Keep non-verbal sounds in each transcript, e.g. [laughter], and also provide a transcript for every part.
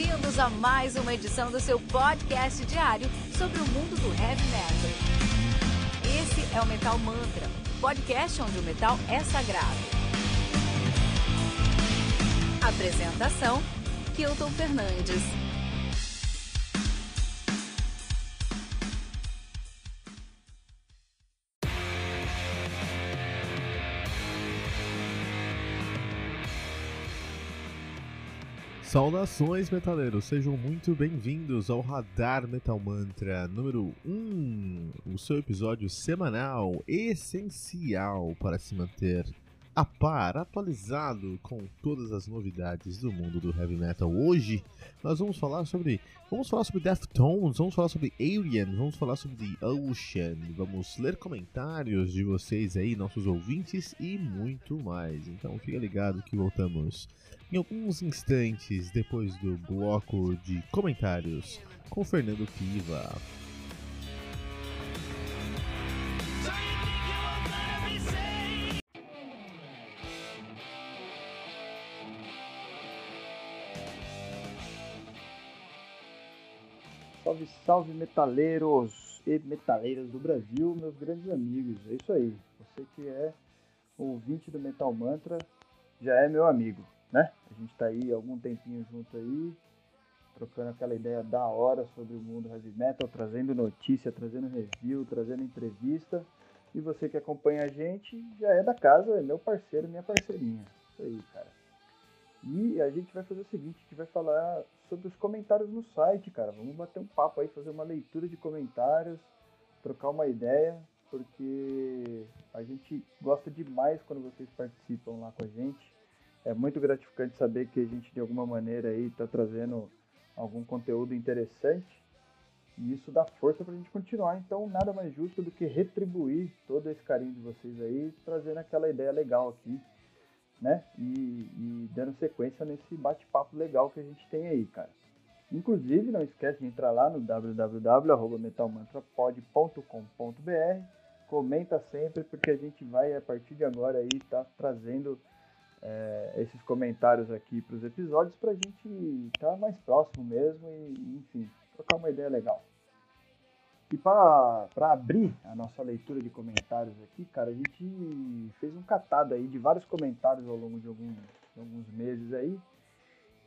bem-vindos a mais uma edição do seu podcast diário sobre o mundo do heavy metal. Esse é o Metal Mantra, podcast onde o metal é sagrado. Apresentação: Kilton Fernandes. Saudações, metaleiros! Sejam muito bem-vindos ao Radar Metal Mantra número 1, o seu episódio semanal essencial para se manter a par, atualizado com todas as novidades do mundo do heavy metal. Hoje nós vamos falar sobre, vamos falar sobre Deftones, vamos falar sobre Alien, vamos falar sobre The Ocean, vamos ler comentários de vocês aí, nossos ouvintes e muito mais. Então fica ligado que voltamos em alguns instantes depois do bloco de comentários com Fernando Piva. Salve, salve metaleiros e metaleiras do Brasil, meus grandes amigos. É isso aí. Você que é ouvinte do Metal Mantra já é meu amigo, né? A gente tá aí algum tempinho junto aí, trocando aquela ideia da hora sobre o mundo heavy metal, trazendo notícia, trazendo review, trazendo entrevista. E você que acompanha a gente já é da casa, é meu parceiro, minha parceirinha. Isso aí, cara. E a gente vai fazer o seguinte, a gente vai falar sobre os comentários no site, cara. Vamos bater um papo aí, fazer uma leitura de comentários, trocar uma ideia, porque a gente gosta demais quando vocês participam lá com a gente. É muito gratificante saber que a gente de alguma maneira aí está trazendo algum conteúdo interessante e isso dá força para a gente continuar. Então, nada mais justo do que retribuir todo esse carinho de vocês aí, trazendo aquela ideia legal aqui né? E, e dando sequência nesse bate-papo legal que a gente tem aí, cara. Inclusive, não esquece de entrar lá no www.metalmantrapod.com.br. Comenta sempre, porque a gente vai, a partir de agora, aí, tá trazendo é, esses comentários aqui para os episódios para a gente estar tá mais próximo mesmo e, enfim, trocar uma ideia legal. E para abrir a nossa leitura de comentários aqui, cara, a gente fez um catado aí de vários comentários ao longo de alguns, de alguns meses aí.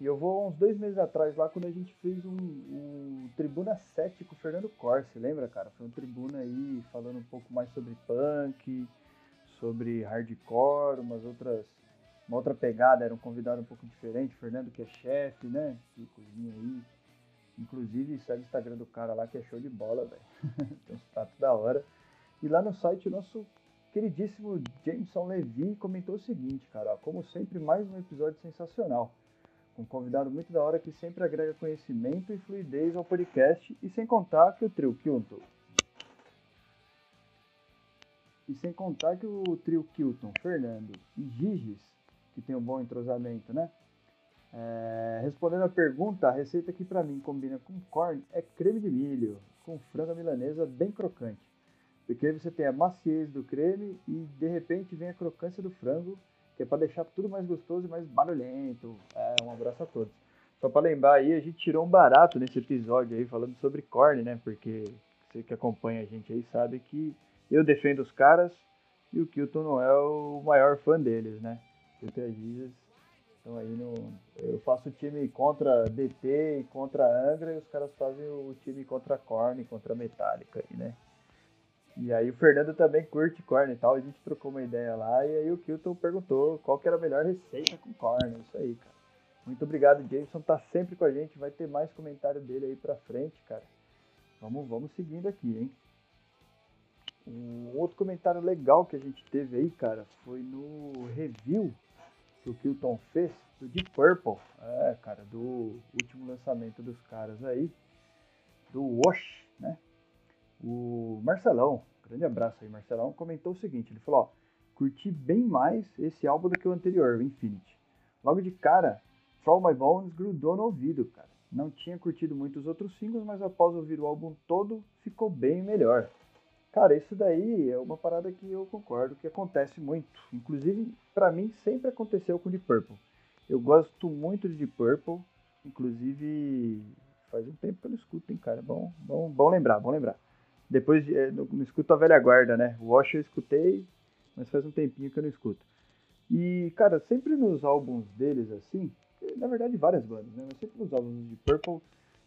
E eu vou uns dois meses atrás lá quando a gente fez um, um Tribuna 7 com o Fernando Corse, lembra, cara? Foi um Tribuna aí falando um pouco mais sobre punk, sobre hardcore, umas outras. Uma outra pegada, era um convidado um pouco diferente, Fernando que é chefe, né? Que cozinha aí Inclusive, segue o Instagram do cara lá que é show de bola, velho. [laughs] Tem uns pratos da hora. E lá no site, o nosso queridíssimo Jameson Levy comentou o seguinte, cara. Ó, como sempre, mais um episódio sensacional. Um convidado muito da hora que sempre agrega conhecimento e fluidez ao podcast. E sem contar que o trio Kilton. E sem contar que o trio Kilton, Fernando e Giges, que tem um bom entrosamento, né? É, respondendo a pergunta, a receita que para mim combina com corn é creme de milho, com frango milanesa bem crocante. Porque aí você tem a maciez do creme e de repente vem a crocância do frango, que é para deixar tudo mais gostoso e mais barulhento. É, um abraço a todos. Só para lembrar aí, a gente tirou um barato nesse episódio aí falando sobre corn, né? Porque você que acompanha a gente aí sabe que eu defendo os caras e o Kilton não é o maior fã deles, né? Kilton e então aí no, eu faço o time contra DT e contra Angra e os caras fazem o time contra Korn, contra Metallica aí, né? E aí o Fernando também curte Korn e tal, a gente trocou uma ideia lá e aí o Kilton perguntou qual que era a melhor receita com Korn, isso aí, cara. Muito obrigado, Jason, tá sempre com a gente, vai ter mais comentário dele aí pra frente, cara. Vamos, vamos seguindo aqui, hein? Um outro comentário legal que a gente teve aí, cara, foi no review que o Kilton fez do Deep Purple. É, cara, do último lançamento dos caras aí, do Wash, né? O Marcelão, grande abraço aí, Marcelão, comentou o seguinte: ele falou, ó, curti bem mais esse álbum do que o anterior, o Infinity. Logo de cara, From My Bones grudou no ouvido, cara. Não tinha curtido muito os outros singles, mas após ouvir o álbum todo, ficou bem melhor. Cara, isso daí é uma parada que eu concordo que acontece muito. Inclusive, para mim, sempre aconteceu com Deep Purple. Eu gosto muito de Deep Purple, Inclusive, faz um tempo que eu não escuto, hein, cara. Bom, bom, bom lembrar, bom lembrar. Depois, é, não, não escuto a velha guarda, né? O Wash eu escutei, mas faz um tempinho que eu não escuto. E, cara, sempre nos álbuns deles, assim, na verdade várias bandas, né? Mas sempre nos álbuns de Purple,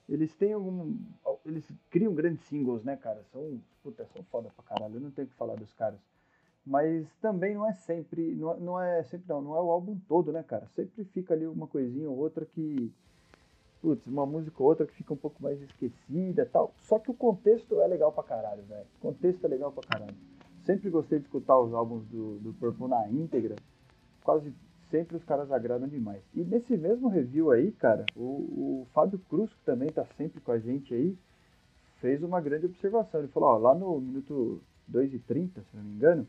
eles têm algum. Eles criam grandes singles, né, cara? São. Puta, são foda pra caralho. Eu não tenho que falar dos caras. Mas também não é sempre. Não, é, não é sempre, não. Não é o álbum todo, né, cara? Sempre fica ali uma coisinha ou outra que. Putz, uma música ou outra que fica um pouco mais esquecida tal. Só que o contexto é legal pra caralho, velho. O contexto é legal pra caralho. Sempre gostei de escutar os álbuns do, do Purple na íntegra. Quase sempre os caras agradam demais. E nesse mesmo review aí, cara, o, o Fábio Cruz, que também tá sempre com a gente aí, fez uma grande observação. Ele falou, ó, lá no minuto 2 e 30, se não me engano,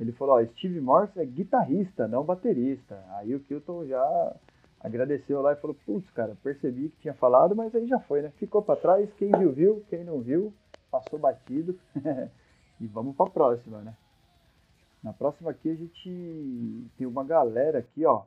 ele falou, ó, Steve Morse é guitarrista, não baterista. Aí o Kilton já agradeceu lá e falou, putz, cara, percebi que tinha falado, mas aí já foi, né? Ficou para trás, quem viu, viu, quem não viu, passou batido. [laughs] e vamos pra próxima, né? Na próxima aqui a gente tem uma galera aqui, ó.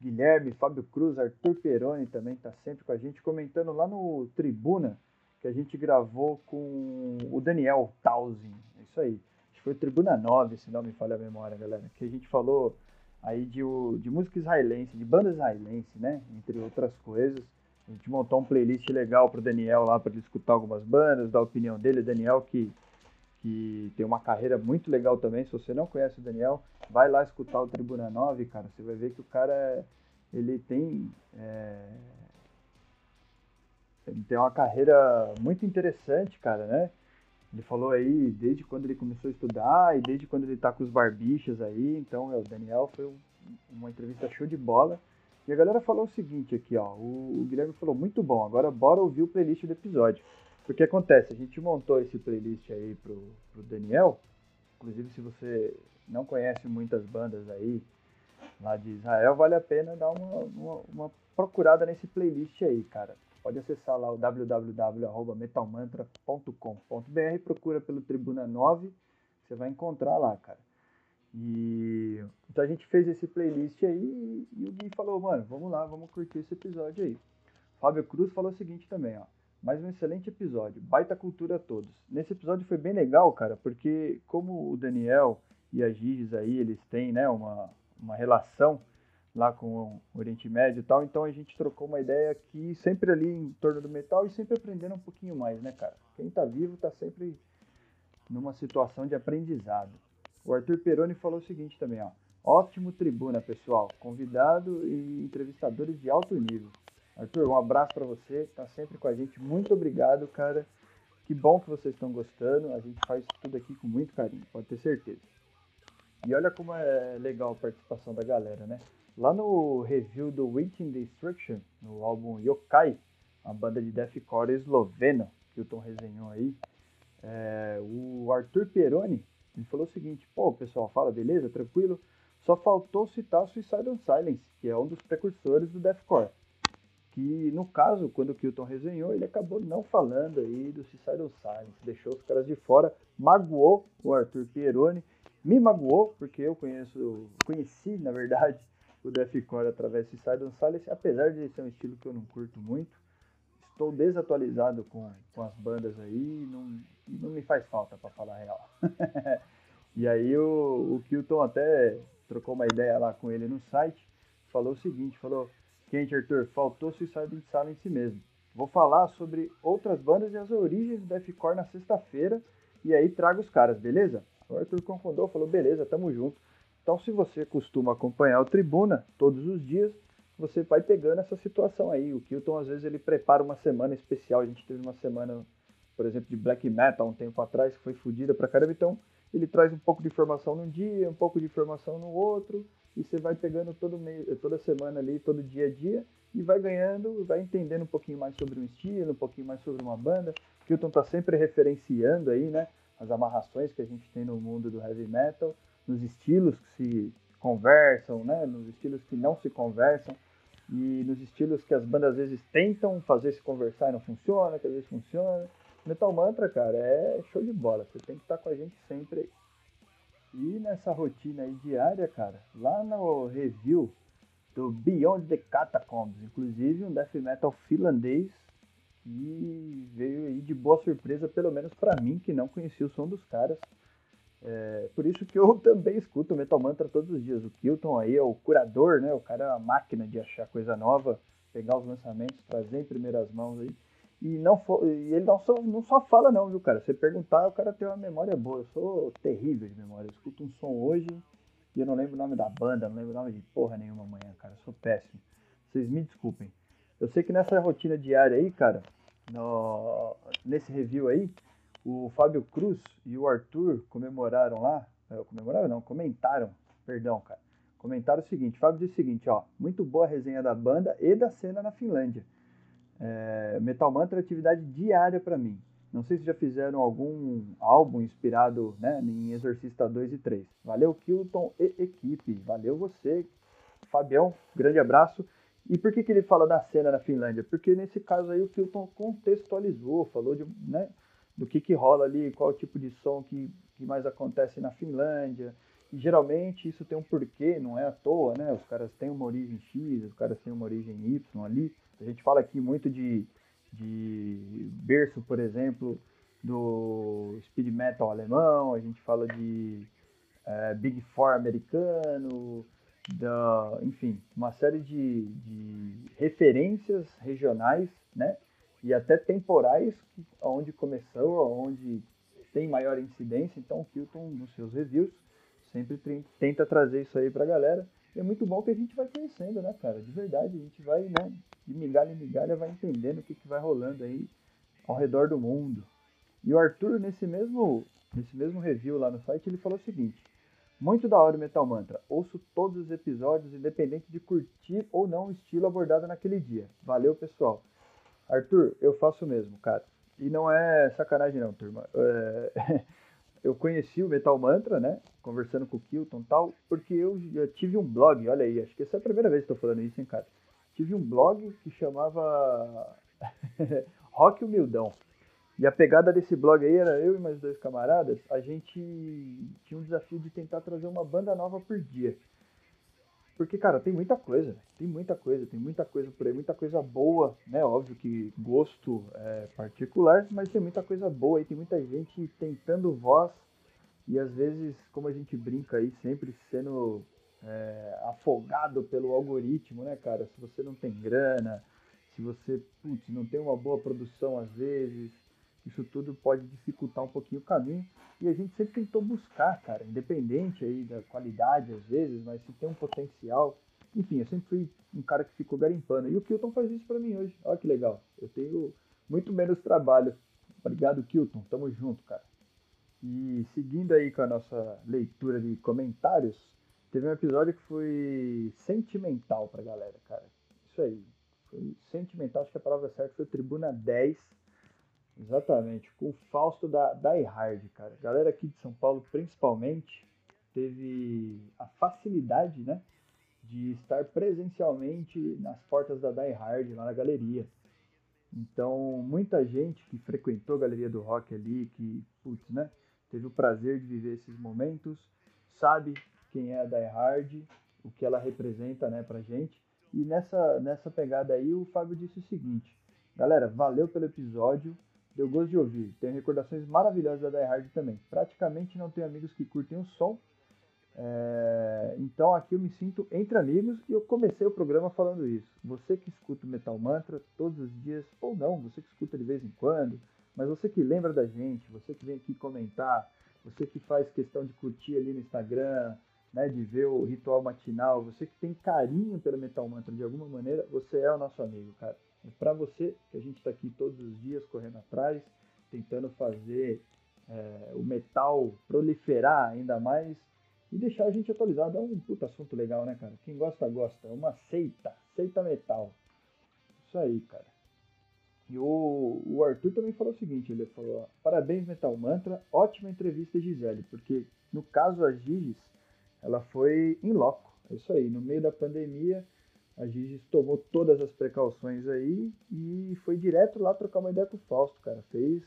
Guilherme, Fábio Cruz, Arthur Peroni também tá sempre com a gente, comentando lá no Tribuna, que a gente gravou com o Daniel Tausin. É isso aí. Acho que foi Tribuna 9, se não me falha a memória, galera. Que a gente falou aí de, de música israelense, de banda israelense, né? Entre outras coisas. A gente montou um playlist legal pro Daniel lá para ele escutar algumas bandas, dar a opinião dele. Daniel que que tem uma carreira muito legal também. Se você não conhece o Daniel, vai lá escutar o Tribuna 9, cara. Você vai ver que o cara ele tem é, ele tem uma carreira muito interessante, cara, né? Ele falou aí desde quando ele começou a estudar e desde quando ele tá com os barbichas aí. Então, é, o Daniel foi um, uma entrevista show de bola. E a galera falou o seguinte aqui, ó. O, o Guilherme falou, muito bom, agora bora ouvir o playlist do episódio. Porque acontece, a gente montou esse playlist aí pro, pro Daniel. Inclusive, se você não conhece muitas bandas aí lá de Israel, vale a pena dar uma, uma, uma procurada nesse playlist aí, cara. Pode acessar lá o www.metalmantra.com.br, procura pelo Tribuna 9, você vai encontrar lá, cara. E então a gente fez esse playlist aí e o Gui falou, mano, vamos lá, vamos curtir esse episódio aí. Fábio Cruz falou o seguinte também, ó. Mais um excelente episódio. Baita cultura a todos. Nesse episódio foi bem legal, cara, porque como o Daniel e a Giges aí, eles têm, né, uma, uma relação lá com o Oriente Médio e tal, então a gente trocou uma ideia aqui sempre ali em torno do metal e sempre aprendendo um pouquinho mais, né, cara? Quem tá vivo tá sempre numa situação de aprendizado. O Arthur Peroni falou o seguinte também, ó. Ótimo tribuna, pessoal. Convidado e entrevistadores de alto nível. Arthur, um abraço para você, tá sempre com a gente. Muito obrigado, cara. Que bom que vocês estão gostando. A gente faz tudo aqui com muito carinho, pode ter certeza. E olha como é legal a participação da galera, né? Lá no review do Waiting Destruction, no álbum Yokai, a banda de deathcore eslovena que o Tom resenhou aí, é, o Arthur Peroni ele falou o seguinte: pô, pessoal, fala, beleza, tranquilo? Só faltou citar Suicide on Silence, que é um dos precursores do deathcore que no caso, quando o Kilton resenhou, ele acabou não falando aí do Suicidal Silence, deixou os caras de fora, magoou o Arthur Pieroni, me magoou, porque eu conheço, conheci, na verdade, [laughs] o Deathcore através do Suicidal Silence, apesar de ser um estilo que eu não curto muito, estou desatualizado com, com as bandas aí, não, não me faz falta, para falar a real. [laughs] e aí o, o Kilton até trocou uma ideia lá com ele no site, falou o seguinte, falou Quente, Arthur, faltou Suicide Silence mesmo. Vou falar sobre outras bandas e as origens do deathcore na sexta-feira e aí trago os caras, beleza? O Arthur concordou, falou, beleza, tamo junto. Então, se você costuma acompanhar o Tribuna todos os dias, você vai pegando essa situação aí. O Kilton, às vezes, ele prepara uma semana especial. A gente teve uma semana, por exemplo, de black metal um tempo atrás, que foi fodida pra caramba. Então, ele traz um pouco de informação num dia, um pouco de informação no outro, e você vai pegando todo meio, toda semana ali, todo dia a dia, e vai ganhando, vai entendendo um pouquinho mais sobre um estilo, um pouquinho mais sobre uma banda. Kilton tá sempre referenciando aí, né, as amarrações que a gente tem no mundo do heavy metal, nos estilos que se conversam, né, nos estilos que não se conversam, e nos estilos que as bandas às vezes tentam fazer se conversar e não funciona, que às vezes funciona. Metal Mantra, cara, é show de bola. Você tem que estar com a gente sempre aí. E nessa rotina aí diária, cara, lá no review do Beyond the Catacombs, inclusive um death metal finlandês e veio aí de boa surpresa, pelo menos para mim, que não conhecia o som dos caras. É, por isso que eu [laughs] também escuto Metal Mantra todos os dias. O Kilton aí é o curador, né? O cara é uma máquina de achar coisa nova, pegar os lançamentos, trazer em primeiras mãos aí. E, não for, e ele não só, não só fala não, viu, cara? Você perguntar, o cara tem uma memória boa. Eu sou terrível de memória. Eu escuto um som hoje e eu não lembro o nome da banda, não lembro o nome de porra nenhuma amanhã, cara. Eu sou péssimo. Vocês me desculpem. Eu sei que nessa rotina diária aí, cara, no, nesse review aí, o Fábio Cruz e o Arthur comemoraram lá. É, comemoraram não, comentaram, perdão, cara. Comentaram o seguinte, Fábio disse o seguinte, ó, muito boa a resenha da banda e da cena na Finlândia. É, Metal Mantra é atividade diária para mim. Não sei se já fizeram algum álbum inspirado né, em Exorcista 2 e 3. Valeu, Kilton e equipe. Valeu você, Fabião. Grande abraço. E por que, que ele fala da cena na Finlândia? Porque nesse caso aí o Kilton contextualizou, falou de, né, do que, que rola ali, qual tipo de som que, que mais acontece na Finlândia. E geralmente isso tem um porquê, não é à toa, né? Os caras têm uma origem X, os caras têm uma origem Y ali. A gente fala aqui muito de, de berço, por exemplo, do speed metal alemão, a gente fala de é, Big Four americano, da, enfim, uma série de, de referências regionais, né? E até temporais, onde começou, onde tem maior incidência. Então, o Kilton, nos seus reviews, sempre tenta trazer isso aí pra galera. É muito bom que a gente vai conhecendo, né, cara? De verdade, a gente vai, né, de migalha em migalha, vai entendendo o que, que vai rolando aí ao redor do mundo. E o Arthur, nesse mesmo, nesse mesmo review lá no site, ele falou o seguinte: Muito da hora o Metal Mantra. Ouço todos os episódios, independente de curtir ou não o estilo abordado naquele dia. Valeu, pessoal. Arthur, eu faço mesmo, cara. E não é sacanagem, não, turma. É... [laughs] eu conheci o Metal Mantra, né? Conversando com o Kilton e tal, porque eu, eu tive um blog, olha aí, acho que essa é a primeira vez que estou falando isso, hein, cara tive um blog que chamava [laughs] Rock Humildão. E a pegada desse blog aí era eu e mais dois camaradas, a gente tinha um desafio de tentar trazer uma banda nova por dia. Porque, cara, tem muita coisa, tem muita coisa, tem muita coisa por aí, muita coisa boa, né? Óbvio que gosto é particular, mas tem muita coisa boa aí, tem muita gente tentando voz e às vezes, como a gente brinca aí, sempre sendo é, afogado pelo algoritmo, né, cara? Se você não tem grana, se você putz, não tem uma boa produção às vezes, isso tudo pode dificultar um pouquinho o caminho. E a gente sempre tentou buscar, cara, independente aí da qualidade às vezes, mas se tem um potencial. Enfim, eu sempre fui um cara que ficou garimpando. E o Kilton faz isso para mim hoje. Olha que legal. Eu tenho muito menos trabalho. Obrigado, Kilton. Tamo junto, cara. E seguindo aí com a nossa leitura de comentários, Teve um episódio que foi sentimental pra galera, cara. Isso aí. Foi sentimental, acho que a palavra certa foi Tribuna 10. Exatamente, com o Fausto da Die Hard, cara. galera aqui de São Paulo, principalmente, teve a facilidade, né, de estar presencialmente nas portas da Die Hard, lá na galeria. Então, muita gente que frequentou a Galeria do Rock ali, que, putz, né, teve o prazer de viver esses momentos, sabe quem é a Die Hard, o que ela representa né, pra gente. E nessa, nessa pegada aí, o Fábio disse o seguinte: Galera, valeu pelo episódio, deu gosto de ouvir. Tenho recordações maravilhosas da Die Hard também. Praticamente não tenho amigos que curtem o som. É... Então aqui eu me sinto entre amigos e eu comecei o programa falando isso. Você que escuta o Metal Mantra todos os dias, ou não, você que escuta de vez em quando, mas você que lembra da gente, você que vem aqui comentar, você que faz questão de curtir ali no Instagram, né, de ver o ritual matinal, você que tem carinho pelo Metal Mantra de alguma maneira, você é o nosso amigo, cara. É para você que a gente está aqui todos os dias correndo atrás, tentando fazer é, o metal proliferar ainda mais e deixar a gente atualizado. É um puta assunto legal, né, cara? Quem gosta, gosta. É uma seita, seita metal. Isso aí, cara. E o, o Arthur também falou o seguinte, ele falou, parabéns Metal Mantra, ótima entrevista Gisele, porque no caso a Giges ela foi em loco. É isso aí, no meio da pandemia, a Gigi tomou todas as precauções aí e foi direto lá trocar uma ideia com o Fausto, cara. Fez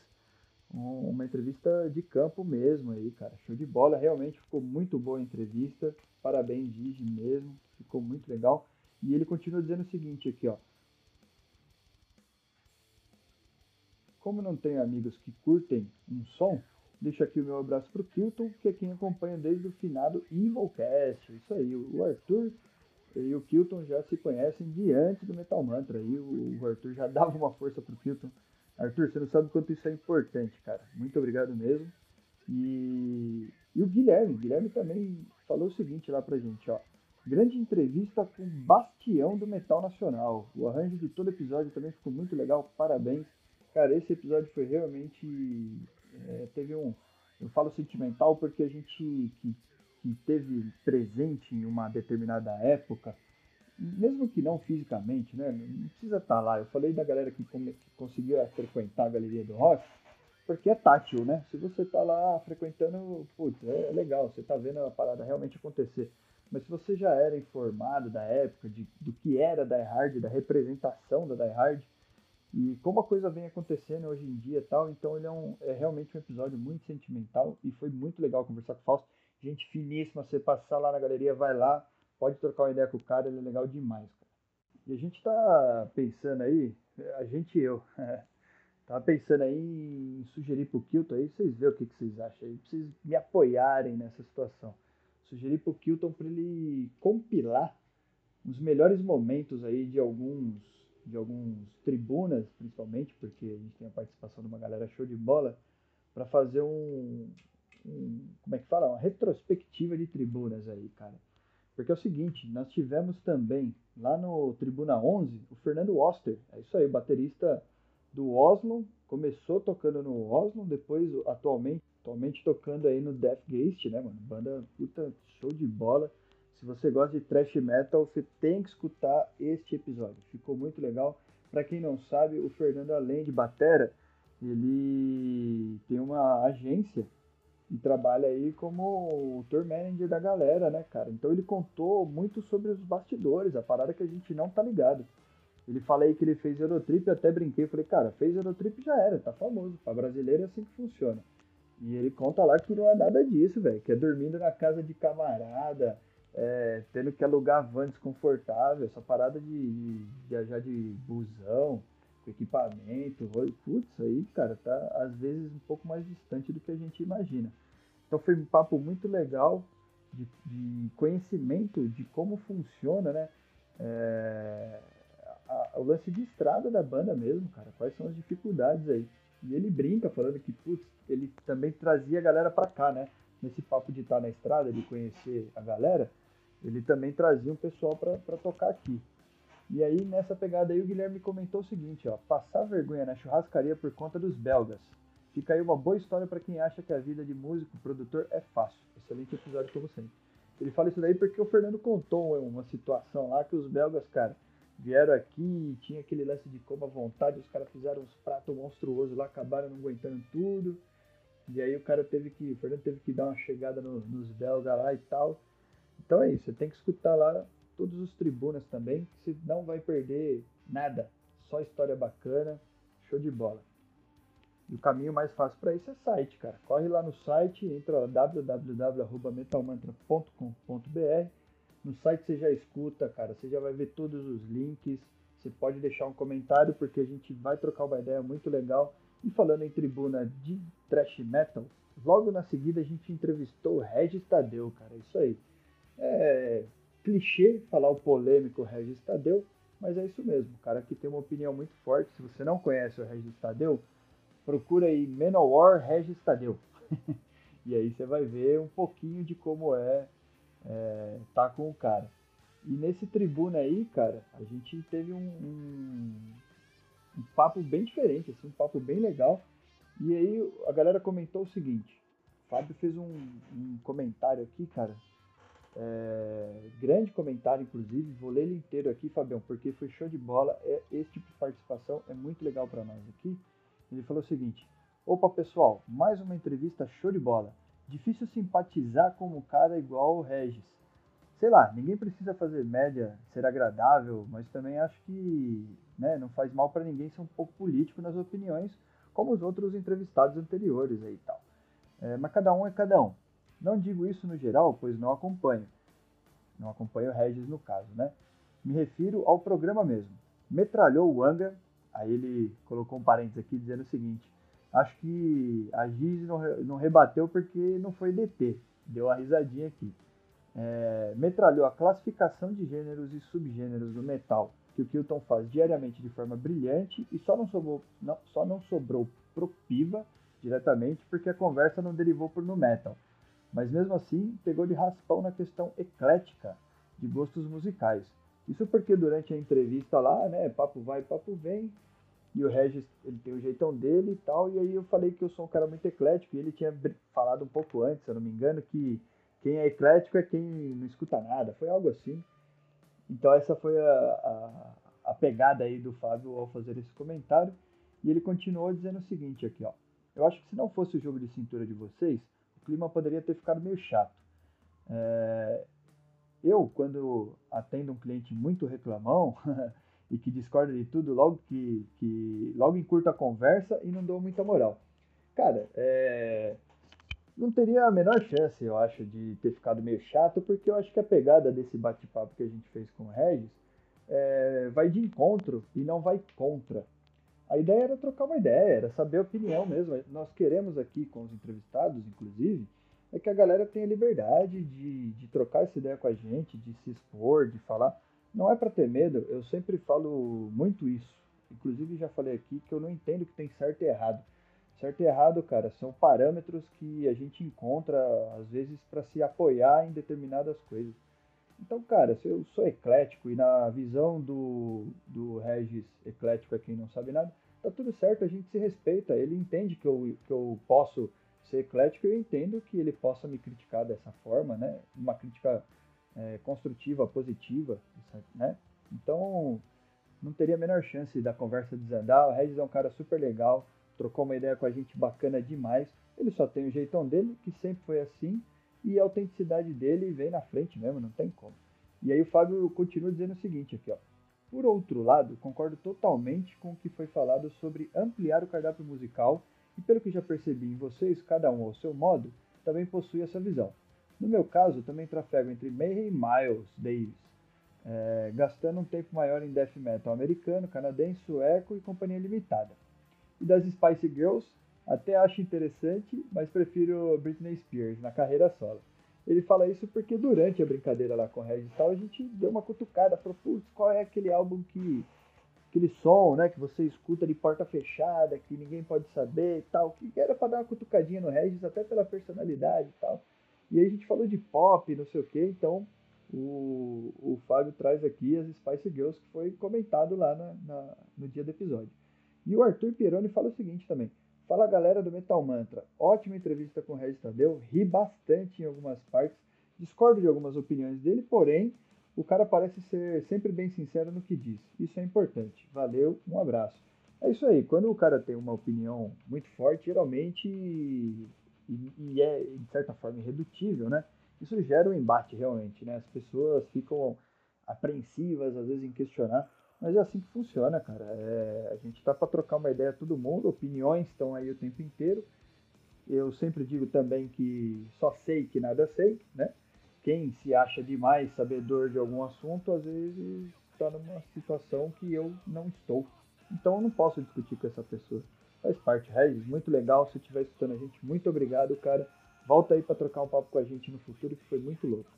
um, uma entrevista de campo mesmo aí, cara. Show de bola, realmente ficou muito boa a entrevista. Parabéns, Gigi, mesmo. Ficou muito legal. E ele continua dizendo o seguinte aqui, ó. Como não tenho amigos que curtem um som, deixo aqui o meu abraço pro Kilton, que é quem acompanha desde o finado Evilcast. Isso aí, o Arthur e o Kilton já se conhecem de antes do Metal Mantra. E o Arthur já [laughs] dava uma força pro Kilton. Arthur, você não sabe quanto isso é importante, cara. Muito obrigado mesmo. E, e o Guilherme, o Guilherme também falou o seguinte lá pra gente, ó. Grande entrevista com Bastião do Metal Nacional. O arranjo de todo episódio também ficou muito legal, parabéns. Cara, esse episódio foi realmente. É, teve um. Eu falo sentimental porque a gente que, que teve presente em uma determinada época, mesmo que não fisicamente, né? Não precisa estar tá lá. Eu falei da galera que, come, que conseguiu frequentar a galeria do rock, porque é tátil, né? Se você tá lá frequentando, putz, é legal, você tá vendo a parada realmente acontecer. Mas se você já era informado da época, de, do que era Die Hard, da representação da Die Hard, e como a coisa vem acontecendo hoje em dia tal, então ele é, um, é realmente um episódio muito sentimental e foi muito legal conversar com o Fausto. Gente finíssima, você passar lá na galeria, vai lá, pode trocar uma ideia com o cara, ele é legal demais, cara. E a gente tá pensando aí, a gente e eu, [laughs] tava pensando aí em sugerir pro Kilton aí, vocês vê o que, que vocês acham aí, pra vocês me apoiarem nessa situação. Sugerir pro Kilton para ele compilar os melhores momentos aí de alguns de alguns tribunas, principalmente, porque a gente tem a participação de uma galera show de bola, para fazer um, como é que fala? Uma retrospectiva de tribunas aí, cara. Porque é o seguinte, nós tivemos também lá no Tribuna 11 o Fernando Oster, é isso aí, o baterista do Oslo, começou tocando no Oslo, depois atualmente, atualmente tocando aí no Deathgate, né, mano? Banda puta show de bola. Se você gosta de thrash metal, você tem que escutar este episódio. Ficou muito legal. Para quem não sabe, o Fernando, além de batera, ele tem uma agência e trabalha aí como o tour manager da galera, né, cara? Então ele contou muito sobre os bastidores, a parada que a gente não tá ligado. Ele fala aí que ele fez Eurotrip, até brinquei, falei, cara, fez Eurotrip já era, tá famoso. Pra brasileiro é assim que funciona. E ele conta lá que não é nada disso, velho, que é dormindo na casa de camarada, é, tendo que alugar van desconfortável, essa parada de, de viajar de busão, com equipamento, putz, aí, cara, tá às vezes um pouco mais distante do que a gente imagina. Então foi um papo muito legal de, de conhecimento de como funciona, né? É, a, o lance de estrada da banda mesmo, cara, quais são as dificuldades aí. E ele brinca falando que, putz, ele também trazia a galera pra cá, né? Nesse papo de estar na estrada, de conhecer a galera, ele também trazia um pessoal para tocar aqui. E aí, nessa pegada aí, o Guilherme comentou o seguinte, ó, passar vergonha na churrascaria por conta dos belgas. Fica aí uma boa história para quem acha que a vida de músico, produtor é fácil. Excelente episódio como sempre. Ele fala isso daí porque o Fernando contou uma situação lá que os belgas, cara, vieram aqui, tinha aquele lance de como à vontade, os caras fizeram uns pratos monstruosos lá, acabaram não aguentando tudo. E aí o cara teve que, o Fernando teve que dar uma chegada no, nos belgas lá e tal. Então é isso, você tem que escutar lá todos os tribunas também, você não vai perder nada. Só história bacana, show de bola. E o caminho mais fácil para isso é site, cara. Corre lá no site, entra www.metalmantra.com.br. No site você já escuta, cara, você já vai ver todos os links. Você pode deixar um comentário porque a gente vai trocar uma ideia muito legal. E falando em tribuna de thrash metal, logo na seguida a gente entrevistou o Regis Tadeu, cara. Isso aí. É clichê falar o polêmico Regis Tadeu, mas é isso mesmo. Cara que tem uma opinião muito forte. Se você não conhece o Regis Tadeu, procura aí Menowar Regis Tadeu. [laughs] e aí você vai ver um pouquinho de como é, é tá com o cara. E nesse tribuna aí, cara, a gente teve um, um, um papo bem diferente, assim, um papo bem legal. E aí a galera comentou o seguinte: o Fábio fez um, um comentário aqui, cara, é, grande comentário, inclusive. Vou ler ele inteiro aqui, Fabião, porque foi show de bola. É, esse tipo de participação é muito legal para nós aqui. Ele falou o seguinte: Opa, pessoal, mais uma entrevista show de bola. Difícil simpatizar com um cara igual o Regis. Sei lá, ninguém precisa fazer média, ser agradável, mas também acho que né, não faz mal para ninguém ser um pouco político nas opiniões, como os outros entrevistados anteriores aí e tal. É, mas cada um é cada um. Não digo isso no geral, pois não acompanho. Não acompanho o Regis no caso, né? Me refiro ao programa mesmo. Metralhou o Anga, aí ele colocou um parênteses aqui dizendo o seguinte: acho que a Giz não, não rebateu porque não foi DT. Deu uma risadinha aqui. É, metralhou a classificação de gêneros e subgêneros do metal que o Kilton faz diariamente de forma brilhante e só não sobrou, não, só não sobrou pro Piva diretamente porque a conversa não derivou por no metal. Mas mesmo assim, pegou de raspão na questão eclética de gostos musicais. Isso porque durante a entrevista lá, né, papo vai, papo vem, e o Regis, ele tem o jeitão dele e tal, e aí eu falei que eu sou um cara muito eclético, e ele tinha falado um pouco antes, se eu não me engano, que quem é eclético é quem não escuta nada, foi algo assim. Então essa foi a, a, a pegada aí do Fábio ao fazer esse comentário, e ele continuou dizendo o seguinte aqui, ó. Eu acho que se não fosse o jogo de cintura de vocês, o clima poderia ter ficado meio chato. É... Eu, quando atendo um cliente muito reclamão [laughs] e que discorda de tudo, logo que, que logo encurto a conversa e não dou muita moral. Cara, é... não teria a menor chance, eu acho, de ter ficado meio chato, porque eu acho que a pegada desse bate-papo que a gente fez com o Regis é... vai de encontro e não vai contra. A ideia era trocar uma ideia, era saber a opinião mesmo. Nós queremos aqui com os entrevistados, inclusive, é que a galera tenha liberdade de, de trocar essa ideia com a gente, de se expor, de falar. Não é para ter medo, eu sempre falo muito isso. Inclusive já falei aqui que eu não entendo que tem certo e errado. Certo e errado, cara, são parâmetros que a gente encontra às vezes para se apoiar em determinadas coisas. Então, cara, se eu sou eclético e na visão do, do Regis, eclético é quem não sabe nada, tá tudo certo, a gente se respeita. Ele entende que eu, que eu posso ser eclético eu entendo que ele possa me criticar dessa forma, né? Uma crítica é, construtiva, positiva, né? Então, não teria a menor chance da conversa desandar. O Regis é um cara super legal, trocou uma ideia com a gente bacana demais. Ele só tem o jeitão dele, que sempre foi assim, e a autenticidade dele vem na frente mesmo, não tem como. E aí o Fábio continua dizendo o seguinte aqui, ó. Por outro lado, concordo totalmente com o que foi falado sobre ampliar o cardápio musical e pelo que já percebi em vocês, cada um ao seu modo, também possui essa visão. No meu caso, também trafego entre Mayhem e Miles Davis, é, gastando um tempo maior em death metal americano, canadense, sueco e companhia limitada. E das Spice Girls, até acho interessante, mas prefiro Britney Spears na carreira solo. Ele fala isso porque durante a brincadeira lá com o Regis tal, a gente deu uma cutucada, falou, putz, qual é aquele álbum que. aquele som, né, que você escuta de porta fechada, que ninguém pode saber e tal, que era para dar uma cutucadinha no Regis, até pela personalidade e tal. E aí a gente falou de pop, não sei o que, então o, o Fábio traz aqui as Spice Girls, que foi comentado lá na, na, no dia do episódio. E o Arthur Pieroni fala o seguinte também. Fala galera do Metal Mantra, ótima entrevista com o Regis Tadeu, ri bastante em algumas partes, discordo de algumas opiniões dele, porém o cara parece ser sempre bem sincero no que diz. Isso é importante. Valeu, um abraço. É isso aí, quando o cara tem uma opinião muito forte, geralmente, e, e é de certa forma irredutível, né? Isso gera um embate realmente, né? As pessoas ficam apreensivas às vezes em questionar mas é assim que funciona, cara. É, a gente tá para trocar uma ideia todo mundo, opiniões estão aí o tempo inteiro. Eu sempre digo também que só sei que nada sei, né? Quem se acha demais sabedor de algum assunto, às vezes está numa situação que eu não estou. Então eu não posso discutir com essa pessoa. Faz parte, Regis, muito legal. Se estiver escutando a gente, muito obrigado, cara. Volta aí para trocar um papo com a gente no futuro, que foi muito louco.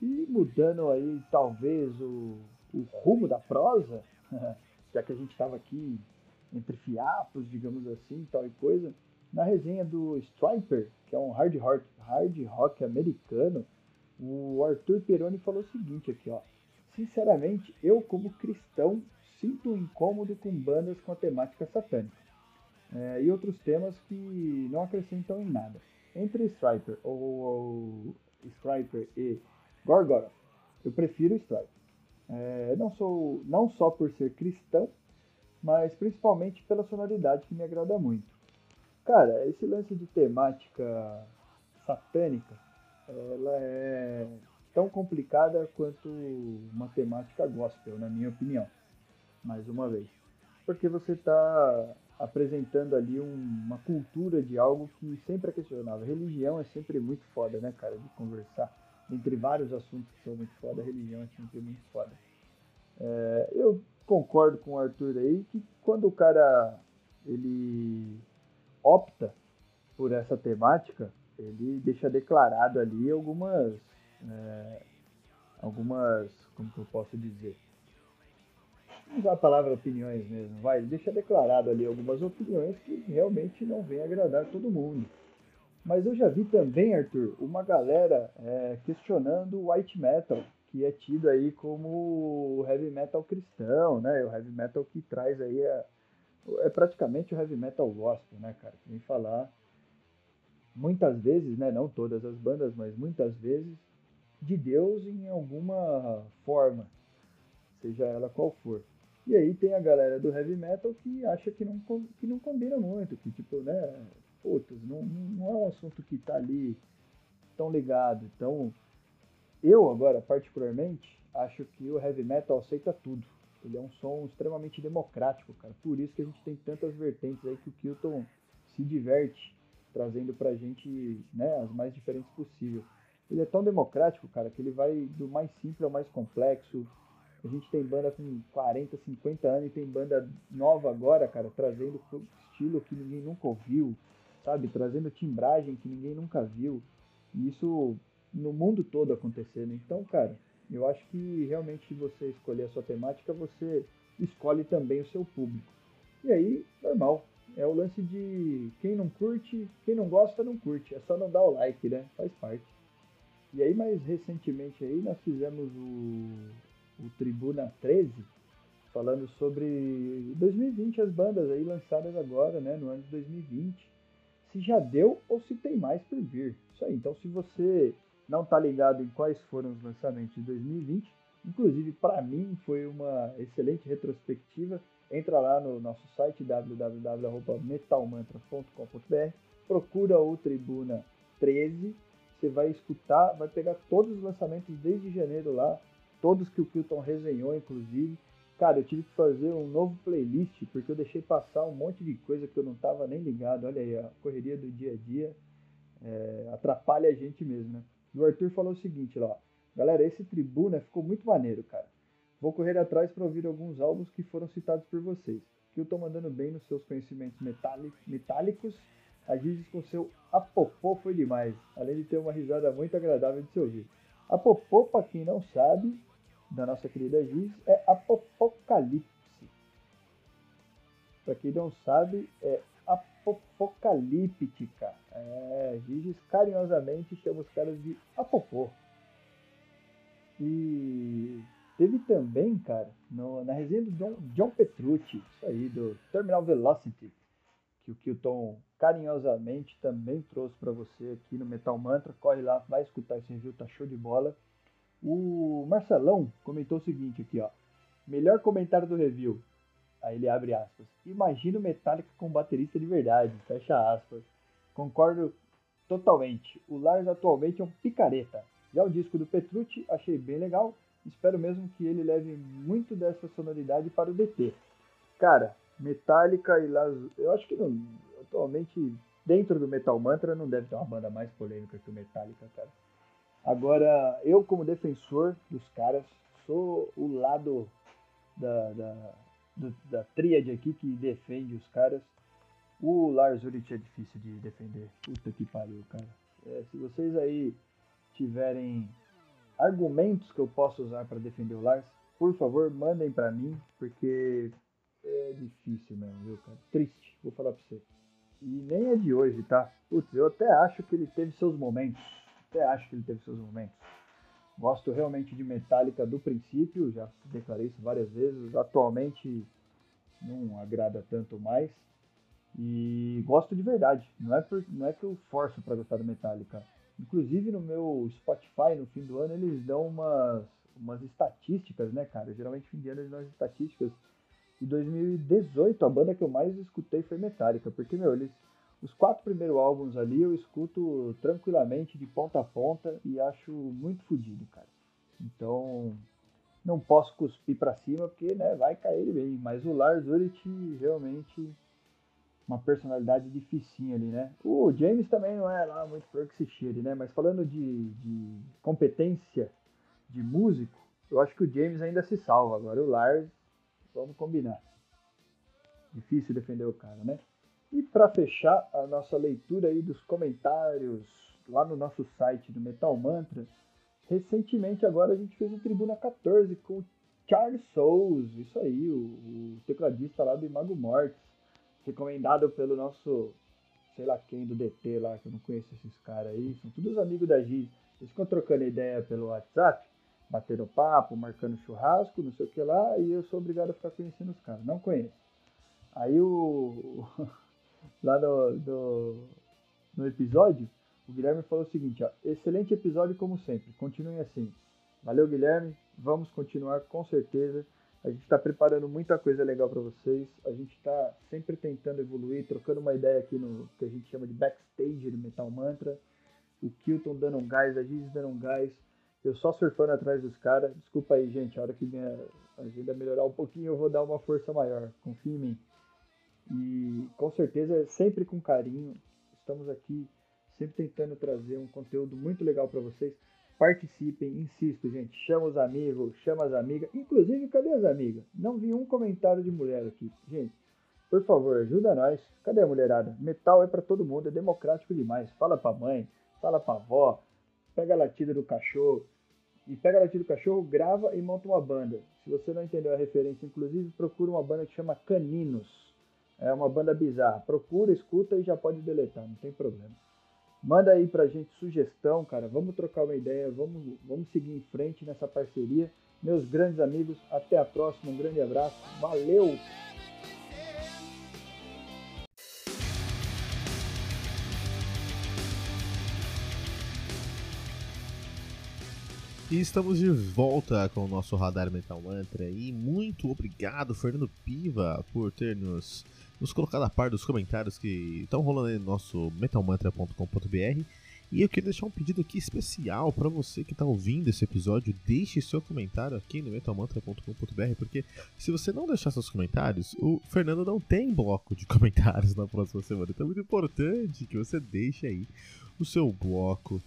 E mudando aí, talvez, o, o rumo da prosa, [laughs] já que a gente estava aqui entre fiapos, digamos assim, tal e coisa, na resenha do Striper, que é um hard rock, hard rock americano, o Arthur Peroni falou o seguinte aqui, ó. Sinceramente, eu como cristão sinto um incômodo com bandas com a temática satânica é, e outros temas que não acrescentam em nada. Entre Striper ou, ou Striper e Gorgoroth, eu prefiro Striper. É, não sou não só por ser cristão, mas principalmente pela sonoridade que me agrada muito. Cara, esse lance de temática satânica, ela é tão complicada quanto uma temática gospel, na minha opinião. Mais uma vez. Porque você está apresentando ali um, uma cultura de algo que sempre é questionável. Religião é sempre muito foda, né, cara, de conversar entre vários assuntos que são muito foda, a religião é sempre muito foda. É, eu concordo com o Arthur aí que quando o cara ele opta por essa temática, ele deixa declarado ali algumas é, algumas como que eu posso dizer usar a palavra opiniões mesmo, vai, deixa declarado ali algumas opiniões que realmente não vem agradar todo mundo. Mas eu já vi também, Arthur, uma galera é, questionando o white metal, que é tido aí como o heavy metal cristão, né? O heavy metal que traz aí é, é praticamente o heavy metal gospel, né, cara? Vem falar muitas vezes, né? Não todas as bandas, mas muitas vezes de Deus em alguma forma, seja ela qual for. E aí tem a galera do heavy metal que acha que não, que não combina muito, que tipo, né, putz, não, não é um assunto que tá ali tão ligado. Então, eu agora, particularmente, acho que o heavy metal aceita tudo. Ele é um som extremamente democrático, cara. Por isso que a gente tem tantas vertentes aí que o Kilton se diverte trazendo pra gente, né, as mais diferentes possível. Ele é tão democrático, cara, que ele vai do mais simples ao mais complexo, a gente tem banda com 40, 50 anos e tem banda nova agora, cara, trazendo estilo que ninguém nunca ouviu, sabe? Trazendo timbragem que ninguém nunca viu. E isso no mundo todo acontecendo. Então, cara, eu acho que realmente você escolher a sua temática, você escolhe também o seu público. E aí, normal. É o lance de quem não curte, quem não gosta, não curte. É só não dar o like, né? Faz parte. E aí, mais recentemente aí, nós fizemos o, o Tribuna 13, falando sobre 2020, as bandas aí lançadas agora, né, no ano de 2020. Se já deu ou se tem mais por vir. Isso aí. Então, se você não tá ligado em quais foram os lançamentos de 2020, inclusive para mim foi uma excelente retrospectiva. Entra lá no nosso site www.metalmantra.com.br, procura o Tribuna 13, você vai escutar, vai pegar todos os lançamentos desde janeiro lá, todos que o Kilton resenhou, inclusive. Cara, eu tive que fazer um novo playlist, porque eu deixei passar um monte de coisa que eu não tava nem ligado. Olha aí, a correria do dia a dia é, atrapalha a gente mesmo, né? O Arthur falou o seguinte lá, galera, esse Tribuna ficou muito maneiro, cara. Vou correr atrás para ouvir alguns álbuns que foram citados por vocês. Kilton mandando bem nos seus conhecimentos metálicos. A Gizes com seu apopô foi demais, além de ter uma risada muito agradável de se ouvir. Apopô, para quem não sabe, da nossa querida Giz é Apocalipse. Para quem não sabe, é apocalíptica. É, Giz carinhosamente chama os caras de Apopô. E teve também, cara, no, na resenha do John, John Petrucci, isso aí, do Terminal Velocity, que o Kilton carinhosamente também trouxe para você aqui no Metal Mantra. Corre lá, vai escutar esse review, tá show de bola. O Marcelão comentou o seguinte aqui, ó. Melhor comentário do review. Aí ele abre aspas. Imagina o Metallica com baterista de verdade. Fecha aspas. Concordo totalmente. O Lars atualmente é um picareta. Já o disco do Petrucci achei bem legal. Espero mesmo que ele leve muito dessa sonoridade para o DT. Cara, Metallica e Lars. Eu acho que não, atualmente, dentro do Metal Mantra, não deve ter uma banda mais polêmica que o Metallica, cara. Agora, eu como defensor dos caras, sou o lado da, da, do, da tríade aqui que defende os caras. O Lars Ulrich é difícil de defender. Puta que pariu, cara. É, se vocês aí tiverem argumentos que eu possa usar para defender o Lars, por favor, mandem para mim, porque é difícil mesmo, viu, cara? Triste, vou falar pra você. E nem é de hoje, tá? Putz, eu até acho que ele teve seus momentos até acho que ele teve seus momentos. Gosto realmente de Metallica do princípio, já declarei isso várias vezes. Atualmente não agrada tanto mais. E gosto de verdade. Não é, por, não é que eu forço para gostar do Metallica. Inclusive no meu Spotify, no fim do ano, eles dão umas, umas estatísticas, né, cara? Geralmente fim de ano eles dão as estatísticas. De 2018, a banda que eu mais escutei foi Metallica. Porque, meu, eles os quatro primeiros álbuns ali eu escuto tranquilamente, de ponta a ponta, e acho muito fodido, cara. Então, não posso cuspir para cima, porque né, vai cair bem. Mas o Lars Ulrich realmente uma personalidade dificinha ali, né? O James também não é lá muito flor que se cheire, né? Mas falando de, de competência de músico, eu acho que o James ainda se salva. Agora o Lars, vamos combinar. Difícil defender o cara, né? E para fechar a nossa leitura aí dos comentários lá no nosso site do Metal Mantra, recentemente agora a gente fez o Tribuna 14 com o Charles Souls, isso aí, o, o tecladista lá do Imago Mortis, recomendado pelo nosso, sei lá quem do DT lá, que eu não conheço esses caras aí, são todos amigos da Giz. Eles ficam trocando ideia pelo WhatsApp, batendo papo, marcando churrasco, não sei o que lá, e eu sou obrigado a ficar conhecendo os caras, não conheço. Aí o. [laughs] lá no, no, no episódio, o Guilherme falou o seguinte, ó, excelente episódio como sempre, continuem assim. Valeu, Guilherme, vamos continuar com certeza. A gente está preparando muita coisa legal para vocês. A gente está sempre tentando evoluir, trocando uma ideia aqui no que a gente chama de backstage do Metal Mantra. O Kilton dando um gás, a Giz dando um gás. Eu só surfando atrás dos caras. Desculpa aí, gente. A hora que minha agenda melhorar um pouquinho, eu vou dar uma força maior. Confia em mim. E com certeza, sempre com carinho. Estamos aqui sempre tentando trazer um conteúdo muito legal para vocês. Participem, insisto, gente. Chama os amigos, chama as amigas. Inclusive, cadê as amigas? Não vi um comentário de mulher aqui. Gente, por favor, ajuda nós. Cadê a mulherada? Metal é para todo mundo, é democrático demais. Fala pra mãe, fala pra avó, pega a latida do cachorro. E pega a latida do cachorro, grava e monta uma banda. Se você não entendeu a referência, inclusive, procura uma banda que chama Caninos. É uma banda bizarra. Procura, escuta e já pode deletar, não tem problema. Manda aí pra gente sugestão, cara. Vamos trocar uma ideia, vamos, vamos seguir em frente nessa parceria. Meus grandes amigos, até a próxima. Um grande abraço. Valeu! E estamos de volta com o nosso Radar Metal Mantra. E muito obrigado, Fernando Piva, por ter nos nos colocar a par dos comentários que estão rolando aí no nosso metalmantra.com.br. E eu queria deixar um pedido aqui especial para você que está ouvindo esse episódio, deixe seu comentário aqui no metalmantra.com.br, porque se você não deixar seus comentários, o Fernando não tem bloco de [laughs] comentários na próxima semana. Então é muito importante que você deixe aí o seu bloco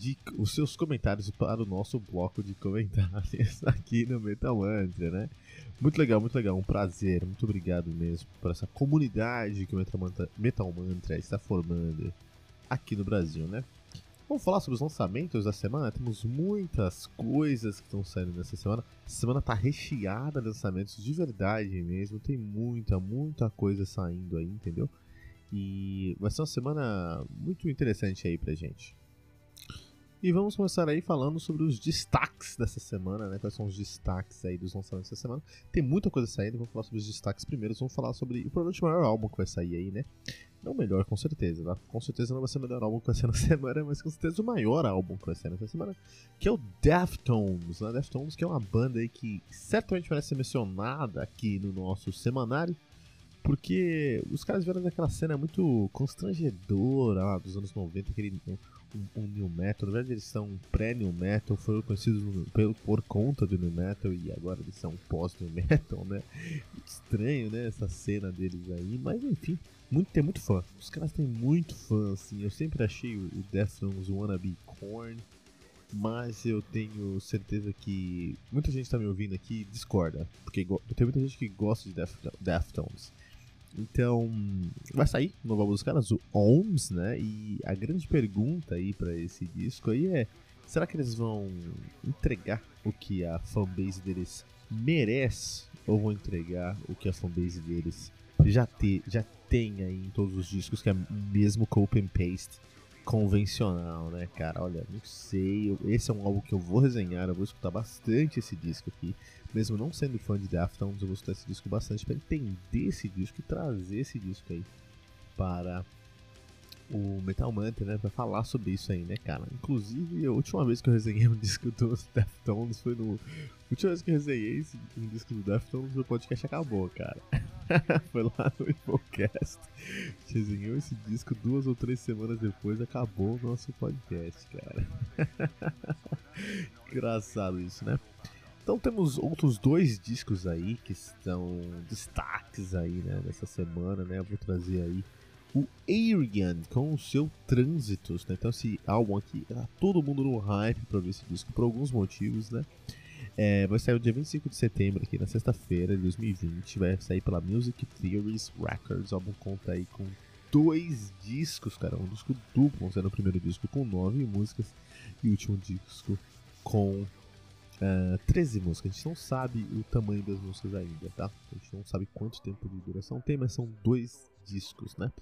de, os seus comentários para o nosso bloco de comentários [laughs] aqui no Metal Mantra, né? Muito legal, muito legal, um prazer, muito obrigado mesmo por essa comunidade que o Metal Mantra, está formando aqui no Brasil, né? Vamos falar sobre os lançamentos da semana? Temos muitas coisas que estão saindo nessa semana. Essa semana está recheada de lançamentos de verdade mesmo. Tem muita, muita coisa saindo aí, entendeu? E vai ser uma semana muito interessante aí pra gente. E vamos começar aí falando sobre os destaques dessa semana, né? Quais são os destaques aí dos lançamentos dessa semana. Tem muita coisa saindo, vamos falar sobre os destaques primeiro. Vamos falar sobre o provavelmente maior álbum que vai sair aí, né? Não o melhor, com certeza, tá? Com certeza não vai ser o melhor álbum que vai sair na [laughs] semana, mas com certeza o maior álbum que vai sair nessa semana, que é o Deftones, né? Deftones, que é uma banda aí que certamente merece ser mencionada aqui no nosso semanário, porque os caras vieram daquela cena muito constrangedora lá dos anos 90, aquele um, um new metal. Na verdade, eles são pré-new metal, foram conhecidos por, por conta do new metal e agora eles são pós-new [laughs] metal, né? Estranho, né? Essa cena deles aí, mas enfim, muito, tem muito fã. Os caras têm muito fã, assim. Eu sempre achei o, o Deftones Wannabe Korn, mas eu tenho certeza que muita gente tá me ouvindo aqui discorda, porque tem muita gente que gosta de Deftones. Então, vai sair o dos caras, o OMS, né? E a grande pergunta aí para esse disco aí é: será que eles vão entregar o que a fanbase deles merece? Ou vão entregar o que a fanbase deles já, te, já tem aí em todos os discos, que é mesmo copy and paste convencional, né, cara? Olha, não sei. Esse é um álbum que eu vou resenhar, eu vou escutar bastante esse disco aqui. Mesmo não sendo fã de Deftones, eu vou escutar esse disco bastante para entender esse disco e trazer esse disco aí para o Metal Mantra, né, pra falar sobre isso aí, né, cara. Inclusive, a última vez que eu resenhei um [laughs] disco do Deftones foi no. A última vez que eu resenhei esse, um disco do Deftones, o podcast acabou, cara. [laughs] foi lá no Infocast. Resenhou esse disco duas ou três semanas depois, acabou o nosso podcast, cara. [laughs] Engraçado isso, né? Então temos outros dois discos aí que estão destaques aí, né, nessa semana, né? Eu vou trazer aí o Arian com o seu Trânsitos, né? Então esse álbum aqui, tá todo mundo no hype pra ver esse disco por alguns motivos, né? É, vai sair no dia 25 de setembro aqui na sexta-feira de 2020, vai sair pela Music Theories Records, o álbum conta aí com dois discos, cara, um disco duplo, sendo o primeiro disco com nove músicas e o último disco com uh, 13 músicas. A gente não sabe o tamanho das músicas ainda, tá? A gente não sabe quanto tempo de duração tem, mas são dois discos, né?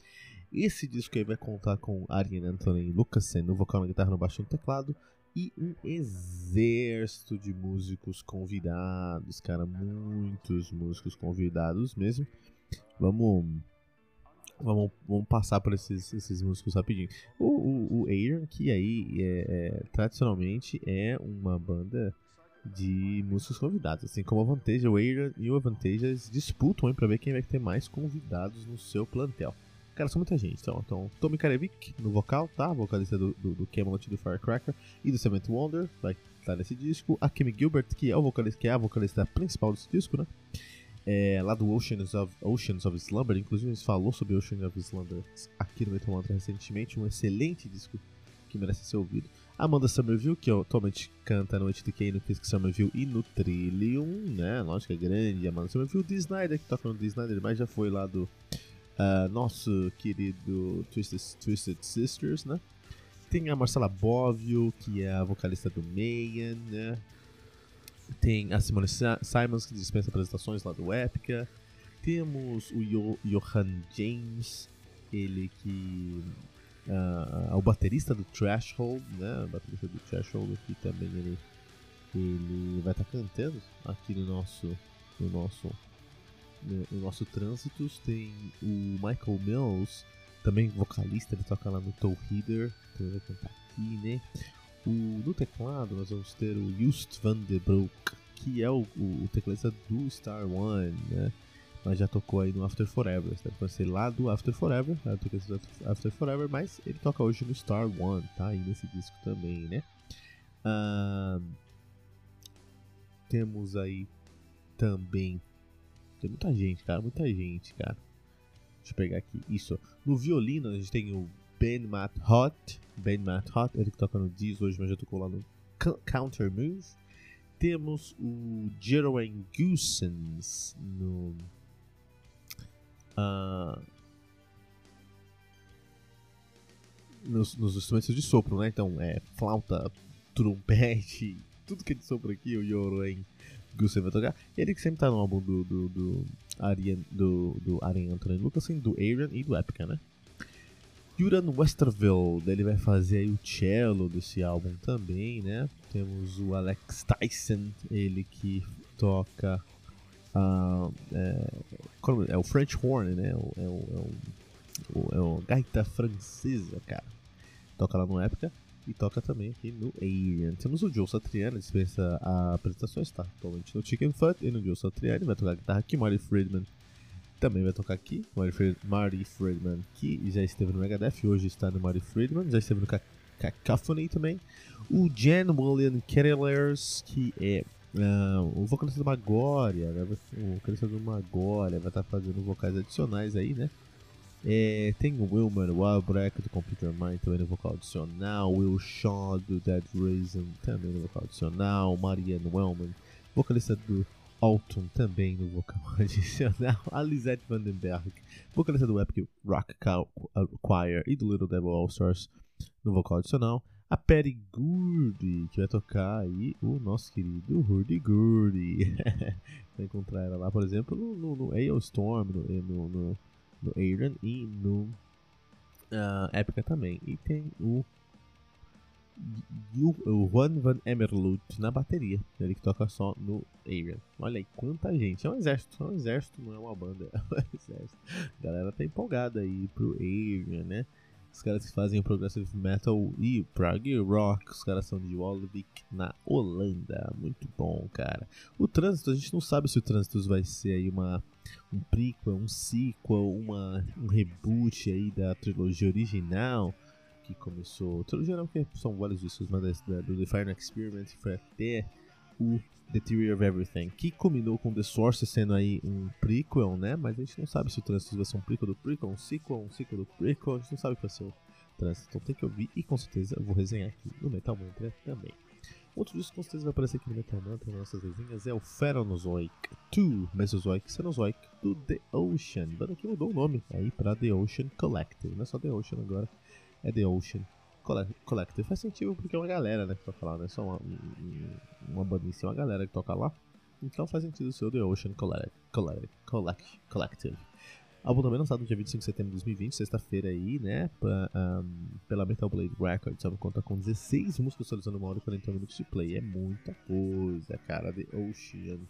Esse disco aí vai contar com Ariane Anthony Lucasen no vocal, na guitarra, no baixo e no teclado e um exército de músicos convidados, cara, muitos músicos convidados mesmo. Vamos Vamos, vamos passar por esses, esses músicos rapidinho. O, o, o Aaron, que aí é, é, tradicionalmente é uma banda de músicos convidados. Assim como a Vantage, o Aaron e o Avantages disputam para ver quem vai ter mais convidados no seu plantel. Cara, são muita gente. Então, então Tommy Karevic no vocal, tá? Vocalista do, do, do Camelot do Firecracker e do Cement Wonder, vai estar nesse disco. A Kimmy Gilbert, que é, o vocalista, que é a vocalista principal desse disco, né? É, lá do Oceans of, Oceans of Slumber, inclusive a gente falou sobre Oceans of Slumber aqui no Metal Mantra recentemente, um excelente disco que merece ser ouvido. Amanda Somerville, que atualmente canta no HTK, no Kiss Somerville e no Trillium, né? Lógico, é grande. Amanda Somerville, D. Snyder, que toca no D. Snyder, mas já foi lá do uh, nosso querido Twisted, Twisted Sisters, né? Tem a Marcela Bovio, que é a vocalista do Mayan, né? Tem a Simone Simons, que dispensa apresentações lá do Epica. Temos o Yo Johan James, ele que uh, o baterista do Threshold, né? O baterista do Threshold aqui também ele, ele vai estar tá cantando aqui no nosso no nosso no, no nosso Trânsitos tem o Michael Mills, também vocalista, ele toca lá no Toe Header, então ele vai cantar aqui, né? O, no teclado nós vamos ter o Just van der Broek, que é o, o, tecladista do Star One, né? Mas já tocou aí no After Forever. Deve conhecer lá do After Forever, né? After Forever, mas ele toca hoje no Star One, tá? aí nesse disco também, né? Uh, temos aí também. Tem muita gente, cara, muita gente, cara. Deixa eu pegar aqui. Isso. No violino a gente tem o Ben Matt Hot. Ben Matt Hot, ele que toca no Diz hoje, mas já tocou lá no Counter Move. Temos o Jeroen Goosens no uh, nos, nos, instrumentos de sopro, né? Então, é flauta, trompete, [laughs] tudo que é de sopro aqui, o Yoroen Gusen vai tocar. Ele que sempre tá no álbum do, do, do Arian, do, do Arian Lucasen, do Aaron e do Epica, né? Juran Westerville, ele vai fazer aí o cello desse álbum também, né? Temos o Alex Tyson, ele que toca Uh, é, é, o French Horn, né? É o, é, o, o, é o gaita francesa, cara. Toca lá no Épica e toca também aqui no Alien. Temos o Joe Satriani, dispensa apresentações, tá? Atualmente no Chicken Fat e no Joe Satriani, vai tocar guitarra aqui. Marty Friedman também vai tocar aqui. Marty Friedman, que já esteve no Megadeth, hoje está no Marty Friedman, já esteve no Cacophony também. O Jan William Kettlers, que é Uh, o vocalista do Magória, né? o vocalista do Magória vai estar tá fazendo vocais adicionais aí, né? É, tem o Wilmer Walbreck do Computer Mind também no vocal adicional, Will Shaw do Dead Reason também no vocal adicional, Marianne Wellman, vocalista do Alton também no vocal [laughs] adicional, a Lisette Vandenberg, vocalista do Epic Rock Choir e do Little Devil All Stars no vocal adicional, a Perry Gurdy, que vai tocar aí o nosso querido Hurdy Gurdy. [laughs] vai encontrar ela lá, por exemplo, no, no, no Aeostorm, no, no, no, no e no uh, também. E tem o, o, Juan Van Emerlut na bateria, ele que toca só no Aaron. Olha aí, quanta gente. É um exército, é um exército, não é uma banda, [laughs] é um exército. A galera tá empolgada aí pro Aaron, né? Os caras que fazem o Progressive Metal e Prague Rock. Os caras são de Walvik, na Holanda. Muito bom, cara. O Trânsito, a gente não sabe se o Trânsito vai ser aí uma, um prequel, um sequel, uma, um reboot aí da trilogia original que começou. Trilogia não, porque são vários discos, mas da, do The Fire Experiment foi até o The Theory of Everything, que combinou com The Source sendo aí um prequel, né? Mas a gente não sabe se o Transistor vai ser um prequel do prequel, um sequel, um sequel do prequel, a gente não sabe o que vai ser o Transistor. Então tem que ouvir e com certeza eu vou resenhar aqui no Metal Mantra também. Outro disco que com certeza vai aparecer aqui no Metal Mantra nas nossas resenhas é o Pheronozoic 2 Mesozoic Cenozoic do The Ocean. Banda que mudou o nome aí pra The Ocean Collective. Não é só The Ocean agora, é The Ocean. Faz sentido porque é uma galera né, que toca lá, não é só uma, uma banda é uma galera que toca lá. Então faz sentido ser o The Ocean Collective. Collective. Álbum também lançado no dia 25 de setembro de 2020, sexta-feira aí, né? Pra, um, pela Metal Blade Records. Sabe, conta com 16 músicas atualizando uma hora e 40 minutos de play. É muita coisa, cara. The Ocean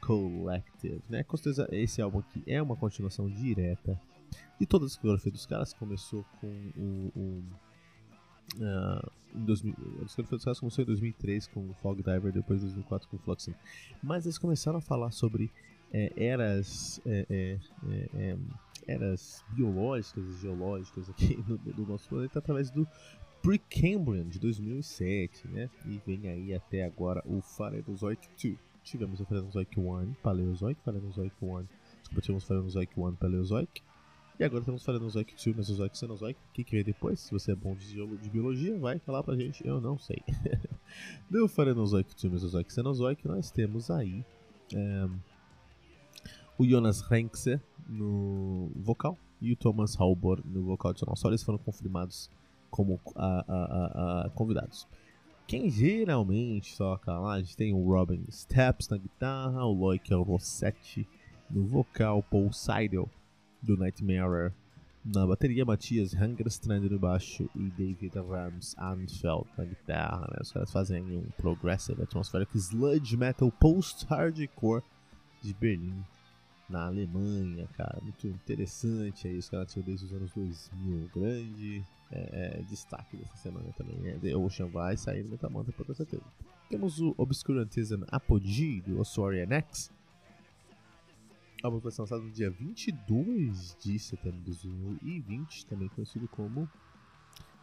Collective, né? Com certeza esse álbum aqui é uma continuação direta de toda a discografia dos caras. Começou com o, o Uh, em 2000, a discografia dos caras começou em 2003 com o Fog Diver, depois em 2004 com o Fluxing. Mas eles começaram a falar sobre é, eras, é, é, é, é eras biológicas e geológicas aqui [laughs] do nosso planeta através do Precambrian de 2007, né? E vem aí até agora o Phanerozoic 2. Tivemos o Phanerozoic 1, Paleozoic, Phanerozoic 1, desculpa, tivemos Phanerozoic 1, Paleozoic, e agora estamos falando no Zoic 2, Mesozoic, Cenozoic. O que, que vem depois? Se você é bom de, de biologia, vai falar pra gente. Eu não sei. [laughs] Do Farenozoic 2, Mesozoic, Cenozoic, nós temos aí é, o Jonas Renkse no vocal e o Thomas Halbor no vocal adicional. Só eles foram confirmados como a, a, a, convidados. Quem geralmente toca lá, a gente tem o Robin Steps na guitarra, o Loic Rossetti no vocal, Paul Seidel do Nightmare na bateria, Matias Hungerstrand no baixo e David Rams Anfeld na guitarra. Né? Os caras fazem um progressive atmospheric sludge metal post-hardcore de Berlim, na Alemanha, cara. Muito interessante aí, os caras tinham desde os anos 2000. Grande é, é, destaque dessa semana também. Né? The Ocean vai sair no Metamanta, com certeza. Temos o Obscurantism Apogee do Ossuary X o álbum foi lançado no dia 22 de setembro de 2020, também conhecido como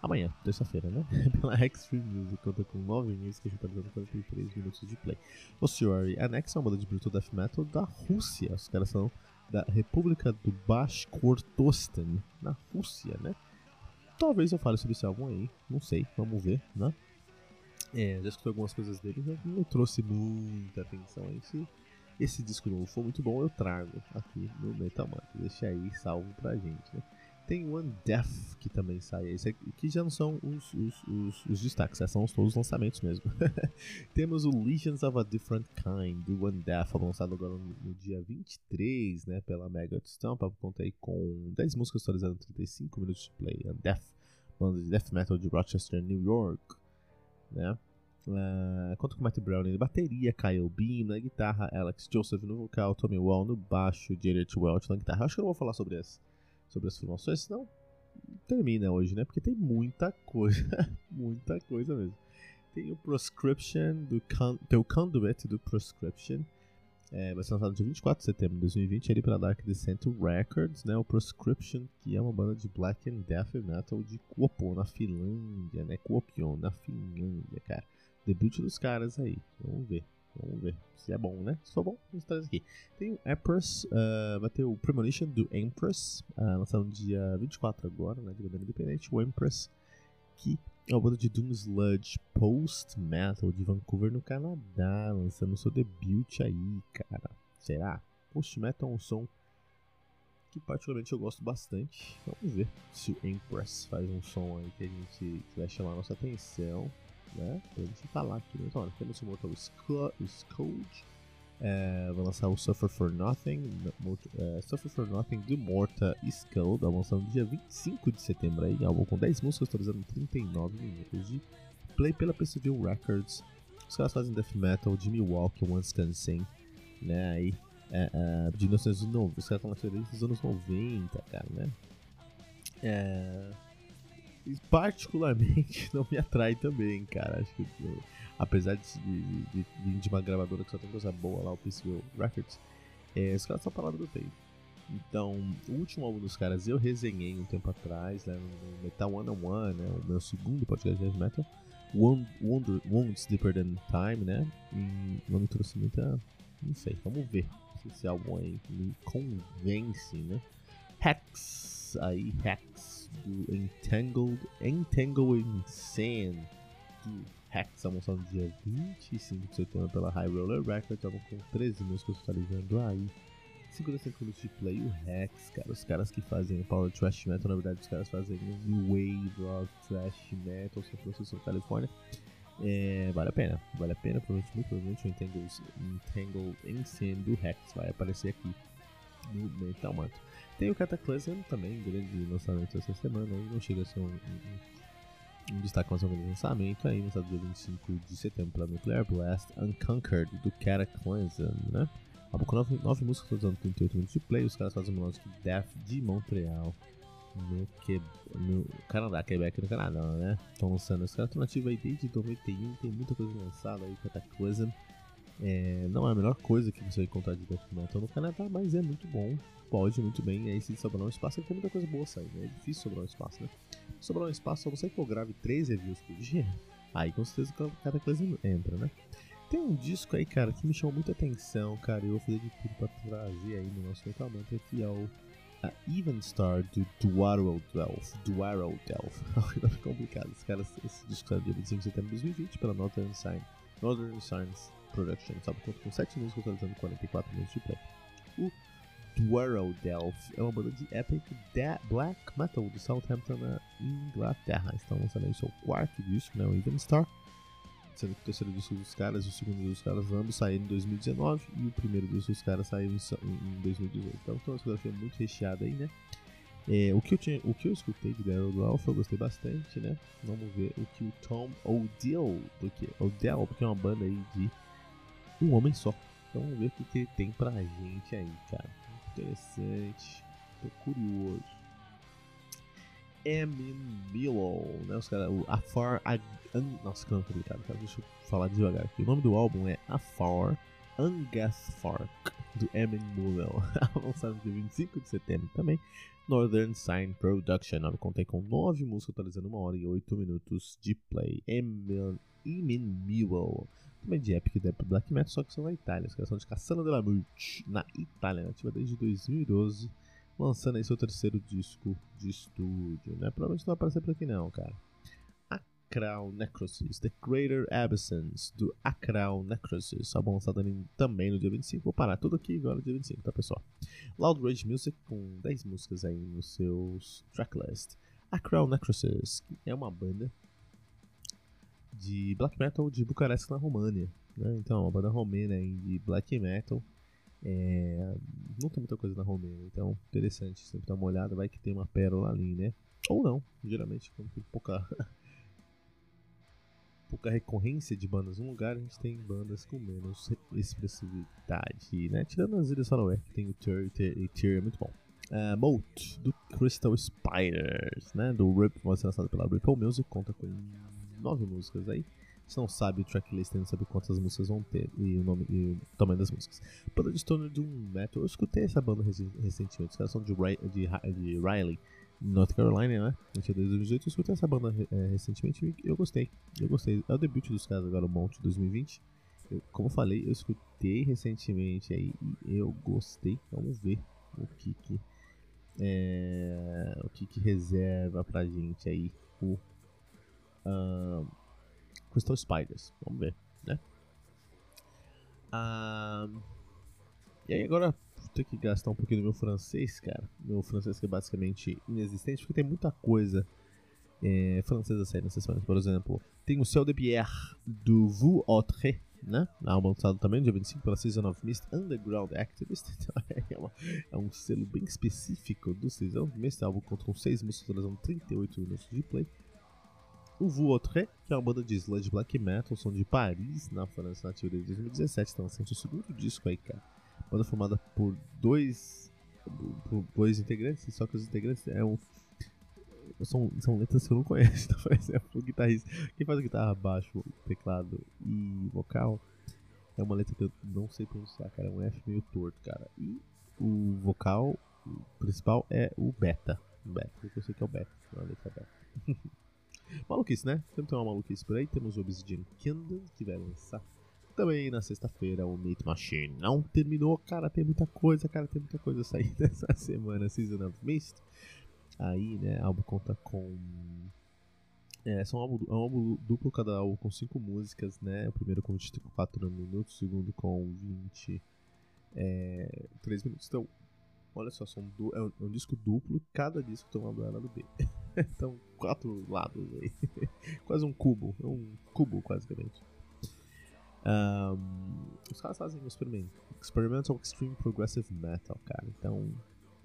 amanhã, terça-feira, né? [laughs] Pela Extreme Music, conta com 9 músicas, totalizando 43 minutos de play. O Suari Annex é uma banda de brutal death metal da Rússia. Os caras são da República do Bashkortostan, na Rússia, né? Talvez eu fale sobre esse álbum aí, não sei, vamos ver, né? É, já escutei algumas coisas dele, não me trouxe muita atenção a esse esse disco novo for muito bom, eu trago aqui no Metal Mantra. Deixa aí salvo pra gente, né? Tem One Death que também sai, esse aqui, que já não são os, os, os, os destaques, são os, todos os lançamentos mesmo. [laughs] Temos o Legions of a Different Kind, do One Death, lançado agora no, no, dia 23, né, pela Mega Stamp, contei com 10 músicas atualizadas 35 minutos de play. One Death, banda de death metal de Rochester, New York, né? Uh, conta com Matt Brown na bateria, Kyle Beam na guitarra, Alex Joseph no vocal, Tommy Wall no baixo, Jared Welch na guitarra. Acho que eu não vou falar sobre as, sobre as formações, senão termina hoje, né? Porque tem muita coisa, [laughs] muita coisa mesmo. Tem o Proscription, do tem o Conduit do Proscription, é, vai ser lançado dia 24 de setembro de 2020 ali pela Dark Descent Records, né? O Proscription, que é uma banda de black and death metal de Kuopio, na Finlândia, né? Kuopio, na Finlândia, cara. Debut dos caras aí. Vamos ver. Vamos ver se é bom, né? Se for bom, vamos trazer aqui. Tem o Empress, uh, vai ter o Premonition do Empress, uh, lançado no dia 24 agora, né? De maneira independente. O Empress, que é uma banda de Doom Sludge Post Metal de Vancouver, no Canadá, lançando seu debut aí, cara. Será? Post Metal é um som que particularmente eu gosto bastante. Vamos ver se o Empress faz um som aí que a gente que vai chamar a nossa atenção né? Pra gente falar aqui. Então, temos o Mortal Scourge, é, vai lançar o Suffer for Nothing, é, Suffer for Nothing do Morta Skull, vai lançar no dia 25 de setembro aí, álbum com 10 músicas, atualizando 39 minutos de play pela Perseverance Records. Os caras fazem death metal de Milwaukee, Wisconsin, né? Aí, é, é, de 1990, os caras estão nascendo desde os anos 90, cara, né? É particularmente [laughs] não me atrai também, cara. Acho que apesar de, de, de, de, uma gravadora que só tem coisa boa lá, o Peaceville Records, é, os caras a palavra do tempo. Então, o último álbum dos caras eu resenhei um tempo atrás, né, no Metal One on One, né, o meu segundo podcast de metal. Wound, Wounds Deeper Than Time, né? E não me trouxe muita. Não sei, vamos ver se esse álbum aí me convence, né? Hex, aí Hex do Entangled, Entangled Sand do Hex, é lançado no dia 25 de setembro pela High Roller Records, álbum com 13 músicas totalizando aí 55 minutos de play, o Rex, cara, os caras que fazem Power Trash Metal, na verdade os caras fazem New Wave Rock Trash Metal, São Francisco, Califórnia. É, vale a pena, vale a pena, provavelmente, muito provavelmente o Entangle, Entangle do Rex vai aparecer aqui no Metal Manto. Tem o Cataclysm também, grande lançamento essa semana, aí não chega a ser um, um, um destaque mais um grande lançamento, aí lançado dia 25 de setembro pela Nuclear Blast Unconquered do Cataclysm, né? Álbum com 9, 9 músicas, usando 38 minutos de play. Os caras fazem música de Death de Montreal, no, que, no Canadá, Quebec no Canadá, né? Estão lançando essa alternativa aí desde 91, tem muita coisa lançada aí, Cataclysm. É, não é a melhor coisa que você encontrar de Death Metal no Canadá, mas é muito bom. Pode muito bem, aí se sobrar um espaço, tem muita coisa boa saindo. Né? É difícil sobrar um espaço, né? Sobrar um espaço, só você que eu grave 3 reviews por dia, aí com certeza o Cataclysm entra, né? Tem um disco aí, cara, que me chamou muita atenção, cara. Eu vou fazer de tudo pra trazer aí no nosso reclamante, que é o a Even Star do Duaro Delph. Duaro Delph. [laughs] nome complicado. Esse, cara, esse disco saiu dia 25 de setembro de 2020 pela Northern Sign. Northern Signs Production, sabe? Conta com 7 músicas, totalizando 44 minutos de play. O Duaro Delph é uma banda de epic black metal de Southampton, na Inglaterra. Estão lançando aí seu quarto disco, né? O Even Star sendo que o terceiro disco dos caras e o segundo dos caras ambos saíram em 2019 e o primeiro disco dos caras saiu em, em 2018. Então, então a discografia muito recheada aí, né? É, o, que eu tinha, o que eu escutei de Daryl do eu gostei bastante, né? Vamos ver o que o Tom Odell, porque, Odell, porque é uma banda aí de um homem só. Então vamos ver o que, que ele tem pra gente aí, cara. Interessante, tô curioso. Emin Below, né? Os caras, o Afar. Ag... Nossa, que nome cara. Deixa eu falar devagar aqui. O nome do álbum é Afar Angathfark, do Emin Below. [laughs] Lançado dia 25 de setembro também. Northern Sign Production. Eu contei com 9 músicas, atualizando 1 hora e 8 minutos de play. Emin, Below. Também de Epic Death Black Metal, só que são na Itália. Os caras são de Cassano della Morte, na Itália, ativa desde 2012 lançando aí seu terceiro disco de estúdio, né? Provavelmente não vai aparecer por aqui não, cara. Acral Necrosis, The Greater Abyssins, do Acral Necrosis, álbum lançado também no dia 25. Vou parar tudo aqui agora no dia 25, tá pessoal? Loud Rage Music com 10 músicas aí nos seus tracklist. Acral Necrosis, é uma banda de black metal de Bucareste na România. Né? Então, uma banda romena de black metal é, não tem muita coisa na Romênia, então interessante sempre dar uma olhada, vai que tem uma pérola ali, né? Ou não, geralmente quando tem pouca [laughs] pouca recorrência de bandas num lugar, a gente tem bandas com menos expressividade, né? Tirando as Ilhas Faroé, que tem o Tyr, e Tyr é muito bom. Uh, Bolt, do Crystal Spiders, né? Do Rip, vai ser lançado pela Ripple Music, conta com nove músicas aí. Você não sabe o tracklist, não sabe quantas músicas vão ter e o nome e o tamanho das músicas. Banda de Stoner do Metal. Eu escutei essa banda recentemente. Os caras são de, de, de Riley, North Carolina, né? Desde 2018. Eu escutei essa banda é, recentemente e eu gostei. Eu gostei. É o debut dos caras agora, o Monte 2020. Eu, como eu falei, eu escutei recentemente aí e eu gostei. Vamos ver o que que, é, o que, que reserva pra gente aí o. Uh, Crystal Spiders. Vamos ver, né? Ah, e aí agora vou ter que gastar um pouquinho do meu francês, cara. Meu francês que é basicamente inexistente, porque tem muita coisa é, francesa saindo nessa semana. Por exemplo, tem o Céu de Pierre do Vous Autre, né? Álbum lançado também, dia 25 pela Season of Mist Underground Activist. [laughs] Então, é, uma, é, um selo bem específico do Season of Mist. álbum conta com 6 músicas, totalizando 38 minutos de play. O Vuotre, que é uma banda de sludge black metal, são de Paris, na França, nativa desde 2017, estão lançando o segundo disco aí, cara. Banda formada por dois, por dois integrantes, só que os integrantes é um, são, são letras que eu não conheço. [laughs] Então, por exemplo, o guitarrista, quem faz guitarra, baixo, teclado e vocal, é uma letra que eu não sei pronunciar, cara, é um F meio torto, cara. E o vocal principal é o beta, beta, eu sei que é o beta, é a letra beta. [laughs] Maluquice, né? Sempre tem uma maluquice por aí. Temos o Obsidian Kingdom, que vai lançar também na sexta-feira o Meat Machine. Não terminou, cara, tem muita coisa, cara, tem muita coisa [laughs] saindo essa semana. Season of Mist. Aí, né, álbum conta com. É, são um álbum, é um álbum duplo, cada álbum com 5 músicas, né? O primeiro com 24 minutos, o segundo com 23 é, minutos. Então, olha só, são du é, um, é um disco duplo, cada disco tem uma do A do B. [laughs] [laughs] então, quatro lados aí. [laughs] quase um cubo, é um cubo, basicamente. Um, os caras fazem experimento. Experimental Extreme Progressive Metal, cara. Então,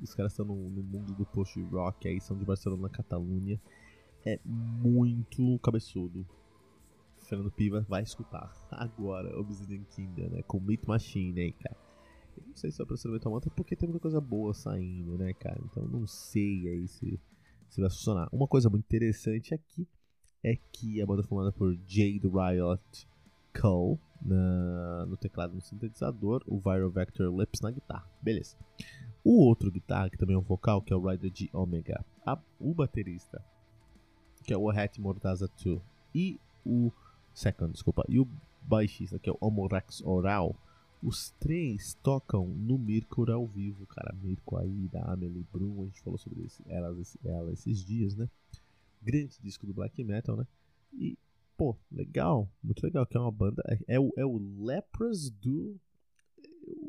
os caras estão no, no, mundo do post-rock aí, são de Barcelona, Catalunha. É muito cabeçudo. Fernando Piva vai escutar agora Obsidian Kingdom, né? Com Meat Machine aí, cara. Eu não sei se é pra ser Metal Mantra porque tem muita coisa boa saindo, né, cara? Então não sei aí se, se vai funcionar. Uma coisa muito interessante aqui é que a banda é formada por Jade Riot Cole na, no teclado no sintetizador, o Viral Vector Lips na guitarra. Beleza. O outro guitarra, que também é um vocal, que é o Rider G Omega. A, o baterista, que é o Hat Mortaza 2. E o. Second, desculpa. E o baixista, que é o Omorex Oral. Os três tocam no Mirko ao vivo, cara. Mirko aí, da Amelie Brum, a gente falou sobre esse, ela, ela esses dias, né? Grande disco do black metal, né? E pô, legal, muito legal, que é uma banda. É, é, o, é o Lepros do.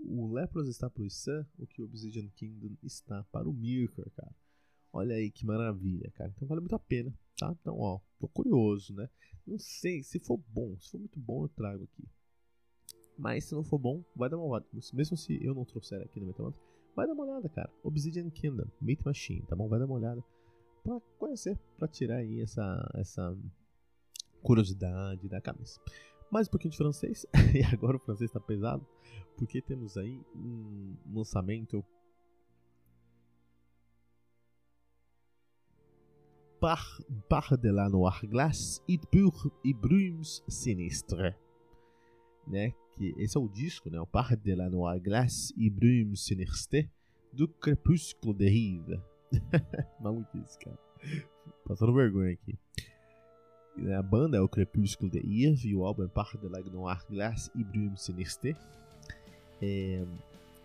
O Lepros está para o Sun, o que o Obsidian Kingdom está para o Mirkor, cara. Olha aí que maravilha, cara. Então vale muito a pena, tá? Então, ó, tô curioso, né? Não sei, se for bom, se for muito bom, eu trago aqui. Mas se não for bom, vai dar uma olhada. Mesmo se eu não trouxer aqui no Metamantra, vai dar uma olhada, cara. Obsidian Kingdom, Meat Machine, tá bom? Vai dar uma olhada pra conhecer, pra tirar aí essa, essa curiosidade da cabeça. Mais um pouquinho de francês, [laughs] e agora o francês está pesado, porque temos aí um lançamento par, par de la noire glace et pur et brumes sinistres, né? Que esse é o disco, né? O par de la noire glace et brumes sinistres do Crepúsculo de Rive. [laughs] Maluquice, cara. Passando vergonha aqui. A banda é o Crepúsculo de Yves e o álbum é Part de la Noir Glace e Brume Sinistre. É,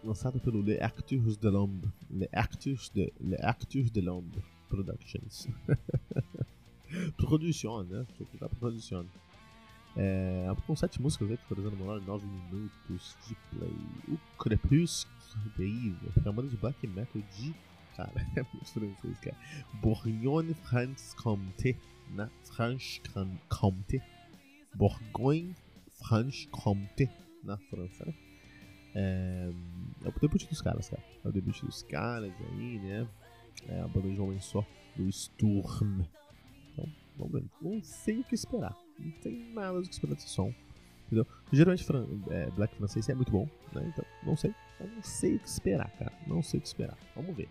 lançado pelo Les Acteurs de l'Ombre. Les Acteurs de, Les Acteurs de l'Ombre Productions. [laughs] produção, né? Da produção. É, com sete músicas, totalizando menor 9 minutos de play. O Crepúsculo é uma banda de black metal de. Cara, [laughs] é muito francês, cara. Bourgogne France Comté na Franche-Comté, Bourgogne Franche-Comté, na França, né? É, é, o debut dos caras, cara. É o debut dos caras aí, né? É a banda de homem só, do Sturm. Então, vamos ver. Não sei o que esperar. Não tem nada do que esperar desse som. Entendeu? Geralmente, é, Black francês é muito bom, né? Então, não sei. Eu não sei o que esperar, cara. Não sei o que esperar. Vamos ver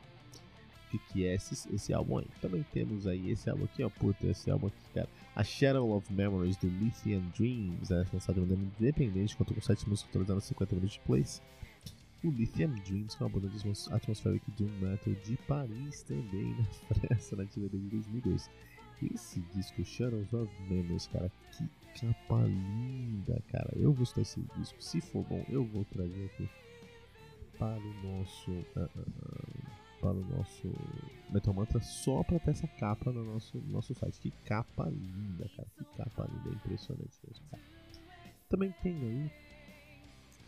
que, que é esse, esse álbum aí. Também temos aí esse álbum aqui, ó, puta, esse álbum aqui, cara. A Shadow of Memories do Lithium Dreams, é lançado de maneira independente, conta com 7 músicas atualizadas 50 minutos de plays. O Lithium Dreams, que é uma banda de atmospheric doom metal de Paris também, na [laughs] França, nativa desde 2002. Esse disco, Shadows of Memories, cara, que capa linda, cara. Eu gostei desse disco. Se for bom, eu vou trazer aqui para o nosso. Uh, uh, para o nosso Metal Mantra só para ter essa capa no nosso, no nosso site. Que capa linda, cara. Que capa linda, impressionante mesmo, cara. Também tem aí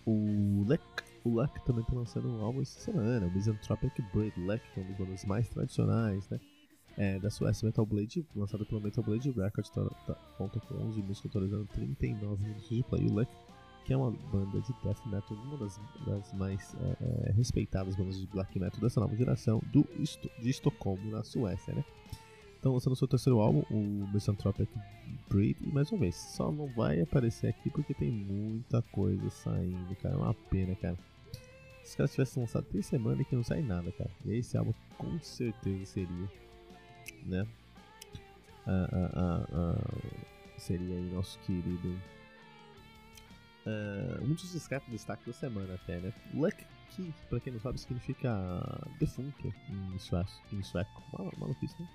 o Lek. O Lek também está lançando um álbum essa semana, o Misanthropic Lek, que é um dos mais tradicionais, né? É, da Suécia, Metal Blade, lançado pelo Metal Blade Records, tá, tá, conta com 11 músicas atualizando 39 minutos de play. O Lek que é uma banda de death metal, uma das, das mais é, é, respeitadas bandas de black metal dessa nova geração do, de Estocolmo, na Suécia, né? Então lançando seu terceiro álbum, o Misanthropic Breed, e mais uma vez, só não vai aparecer aqui porque tem muita coisa saindo, cara, é uma pena, cara. Se os caras tivessem lançado três semanas que não sai nada, cara. E esse álbum com certeza seria, né? Ah, ah, ah, ah seria aí nosso querido uh, um dos destaques, destaques da semana até, né? Luck, que pra quem não sabe significa defunto em sueco, em sueco. Mal, maluquice, né?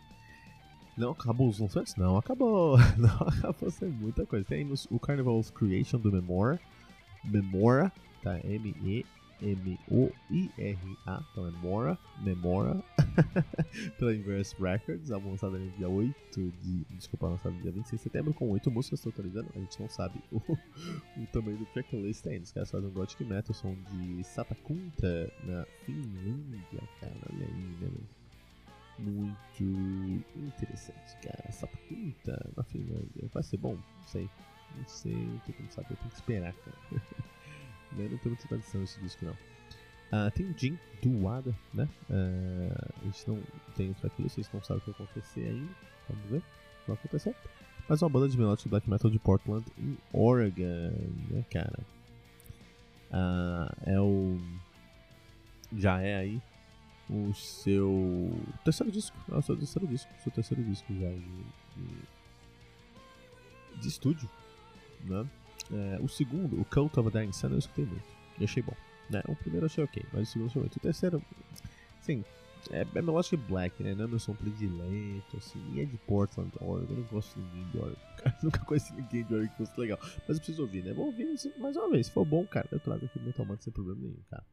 Não acabou os lançamentos? Não acabou. [laughs] Não acabou, tem muita coisa. Tem o Carnival of Creation do Memora. Memora, tá? M-E M-O-I-R-A, então é Mora, Memora, [laughs] pela Inverse Records, álbum lançado no dia 8 de. Desculpa, lançado no dia 26 de setembro, com 8 músicas totalizando. A gente não sabe o, [laughs] o tamanho do tracklist ainda. Os caras fazem um Gothic Metal, som de Satakunta, na Finlândia, cara, olha aí, né, Muito interessante, cara. Satakunta na Finlândia. Vai ser bom? Não sei. Não sei, não tem como saber, tem que esperar, cara. [laughs] Né? Não tem muita tradição esse disco, não. Uh, tem o Jim do Wada, né? Uh, a gente não tem o tracklist, a gente não sabe o que vai acontecer ainda. Vamos ver o que vai acontecer. Mas uma banda de melodic black metal de Portland, em Oregon, né, cara? Uh, é o. Já é aí o seu terceiro disco. É o seu terceiro disco. Seu terceiro disco já de, de, de estúdio, né? É, o segundo, o Cult of Dying Sun, eu escutei muito. E achei bom. Né? O primeiro eu achei ok, mas o segundo eu achei muito. O terceiro, sim, é, é melódico black, né? Não é meu som predileto, assim. E é de Portland, Oregon. Eu não gosto de ninguém de Oregon, [laughs] cara. Nunca conheci ninguém de Oregon que fosse legal. Mas eu preciso ouvir, né? Vou ouvir mais uma vez. Se for bom, cara, eu trago aqui Man sem problema nenhum, cara.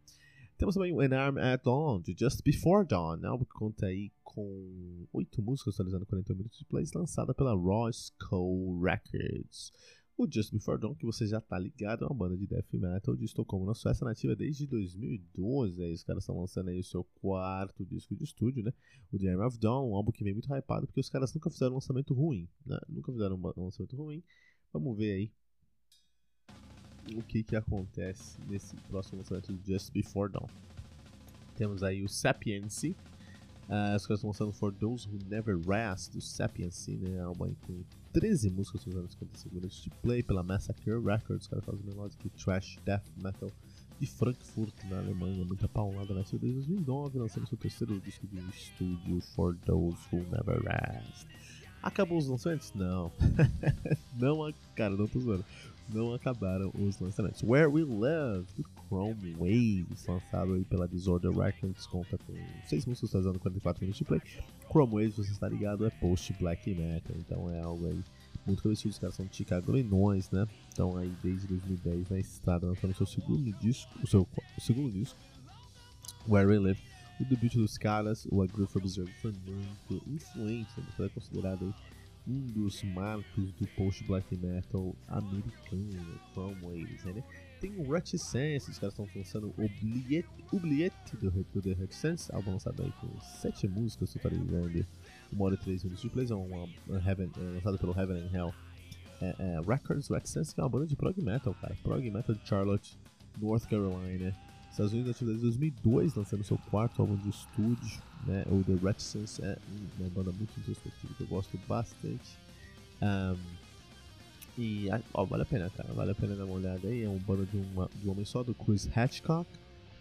Temos também o An Arm at Dawn, de Just Before Dawn, né? álbum que conta aí com oito músicas, atualizando 40 minutos de plays, lançada pela Roscoe Records. O Just Before Dawn, que você já tá ligado, é uma banda de death metal de Estocolmo na Suécia, nativa desde 2012. Aí os caras estão lançando aí o seu quarto disco de estúdio, né? O The Arm of Dawn, um álbum que vem muito hypado, porque os caras nunca fizeram um lançamento ruim, né? Nunca fizeram um lançamento ruim. Vamos ver aí o que que acontece nesse próximo lançamento do Just Before Dawn. Temos aí o Sapiency, Uh, os caras estão lançando For Those Who Never Rest, do Sapiency, né? Álbum com 13 músicas usando 50 segundos de play pela Massacre Records. Os caras fazem melodic trash death metal de Frankfurt, na Alemanha. Muita paulada nasceu desde 2009, lançando seu terceiro disco de estúdio, For Those Who Never Rest. Acabou os lançamentos? Não. [laughs] não, cara, não tô zoando não acabaram os lançamentos. Where We Live, Chrome Waves, lançado aí pela Disorder Records, conta com 6 músicas fazendo 44 minutos de play. Chrome Waves, você está ligado, é post black metal, então é algo aí muito conhecido. Os caras são Illinois, né? Estão aí desde 2010 na estrada, lançando o seu segundo disco, o seu o segundo disco, Where We Live. O debut dos caras, o Agree Observer, foi muito influente, né? foi considerado aí um dos marcos do post-black metal americano, Chrome Waves, né? Tem o Reticence, os caras estão lançando Oubliette, Oubliette do, do The Reticence, álbum lançado aí com 7 músicas, totalizando 1 hora e 3 minutos de plays, é uma Heaven, é, lançado pelo Heaven and Hell é, é, Records, Reticence, que é uma banda de prog metal, cara, prog metal de Charlotte, North Carolina, Estados Unidos ativa desde 2002, lançando seu quarto álbum de estúdio, né? O The Reticence é uma banda muito introspectiva que eu gosto bastante. Um, e ó, vale a pena, cara, vale a pena dar uma olhada aí. É um banda de, uma, de um homem só, do Chris Hatchcock.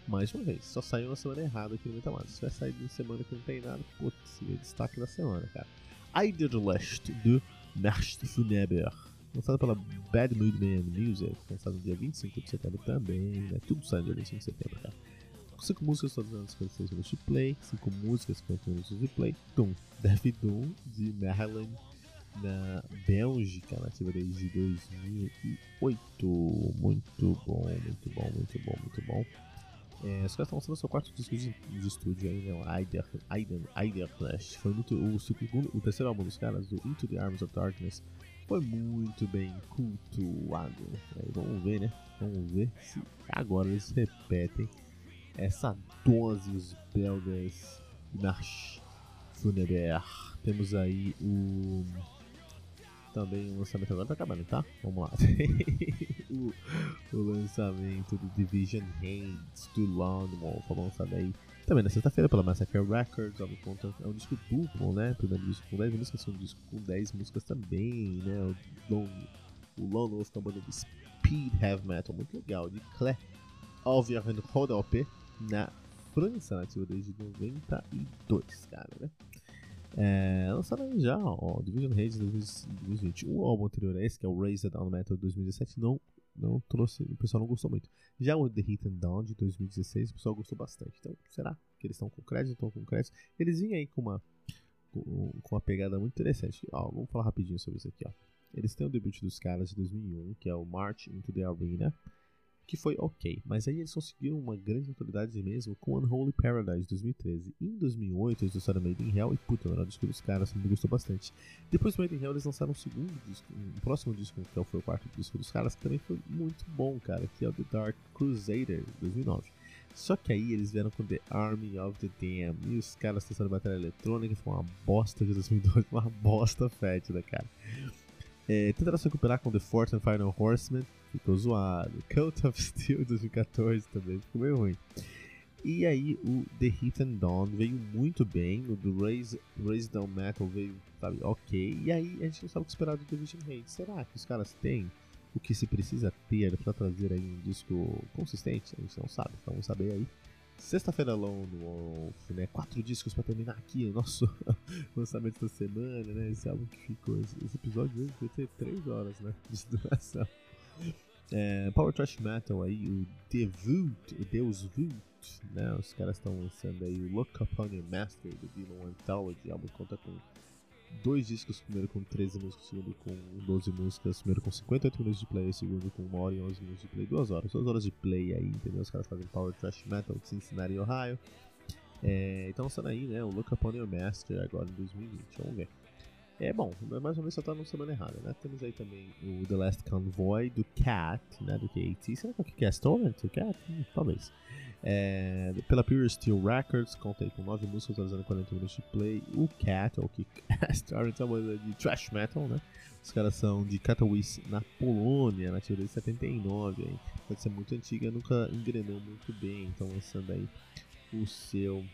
Mais uma vez, só saiu na semana errada aqui no Metamar. Se tiver saído em semana que não tem nada, putz, seria destaque da semana, cara. Eiderlest, do Nacht Funeber lançado pela Bad Mood Man Music, lançado no dia 25 de setembro também, né? Tudo sai no dia 25 de setembro, cara. 5 músicas todas as 56 minutos de play, 5 músicas 50 minutos de play. Doom, Death Doom, de Maryland, na Bélgica, nativa desde 2008. Muito bom, muito bom, muito bom, muito bom. É, os caras estão lançando seu quarto disco de, de estúdio aí, né? O Aider, Aider, Aider Flash. Foi muito, o, segundo, o terceiro álbum dos caras, do Into the Arms of Darkness, foi muito bem cultuado. Vamos ver, né? Vamos ver se agora eles repetem essa dose os belgas Marche Funeber. Temos aí o também o lançamento agora tá acabando, tá? Vamos lá. o, [laughs] [laughs] o, lançamento do Division Hands do Lone Wolf foi lançado aí também na sexta-feira pela Massacre Records, ó, conta, é um disco duplo, né? Primeiro disco com 10 músicas, segundo disco com 10 músicas também, né? O Lone, o Lone Wolf é uma banda de speed heavy metal muito legal, de Clé Alvierne Rodopé, na França, nativa desde 92, cara, né? É, lançado aí já, ó, Division Rage 2020. O álbum anterior a esse, que é o Raised Down Metal 2017, não não trouxe, o pessoal não gostou muito. Já o The Hit and Down de 2016, o pessoal gostou bastante. Então, será que eles estão com crédito? Estão com crédito? Eles vinham aí com uma com, com uma pegada muito interessante. Ó, vamos falar rapidinho sobre isso aqui. Ó. Eles têm o debut dos caras de 2001, que é o March into the Arena, que foi ok, mas aí eles conseguiram uma grande notoriedade mesmo com Unholy Paradise 2013. E em 2008 eles lançaram Made in Hell e puta, o disco dos caras me gostou bastante. Depois do Made in Hell eles lançaram um segundo disco, um próximo disco, que foi o quarto disco dos caras, que também foi muito bom, cara, que é o The Dark Crusader 2009. Só que aí eles vieram com The Army of the Damned e os caras tentaram batalha eletrônica, foi uma bosta de 2012, [laughs] uma bosta fétida, cara. É, tentaram se recuperar com The Fourth and Final Horseman, ficou zoado. [laughs] Cult of Steel 2014 também ficou meio ruim. E aí o The Heat and Dawn veio muito bem, o do Raise, Down Metal veio, sabe, ok. E aí a gente não sabe o que esperar do Division Hate. Será que os caras têm o que se precisa ter para trazer aí um disco consistente? A gente não sabe, então vamos saber aí. Sexta-feira Alone Wolf, né? Quatro discos para terminar aqui o nosso [laughs] lançamento da semana, né? Esse álbum que ficou. Esse, esse episódio hoje vai ter três horas, né? [laughs] De duração. É, Power Trash Metal aí, o Devoot, o Deus Vult, né? Os caras estão lançando aí o Look Upon Your Master, do Demon Anthology. O álbum conta com dois discos, primeiro com 13 músicas, segundo com 12 músicas, primeiro com 58 minutos de play, segundo com 1 hora e 11 minutos de play, 2 horas, 2 horas de play aí, entendeu? Os caras fazem Power Trash Metal de Cincinnati, Ohio. É, então lançando aí, né, o Look Upon Your Master agora em 2020, vamos ver. É bom, mais ou menos só tá na semana errada, né? Temos aí também o The Last Convoy do Cat, né? Do KT. Será que é o Stolen do Cat? Hum, talvez. É, pela Pure Steel Records, contei com 9 músicas, atualizando 40 minutos de play. O Cat, ou que Story, é uma banda de thrash metal, né? Os caras são de Katowice, na Polônia, nativa de 79. Aí. Pode ser muito antiga, nunca engrenou muito bem, então lançando aí o seu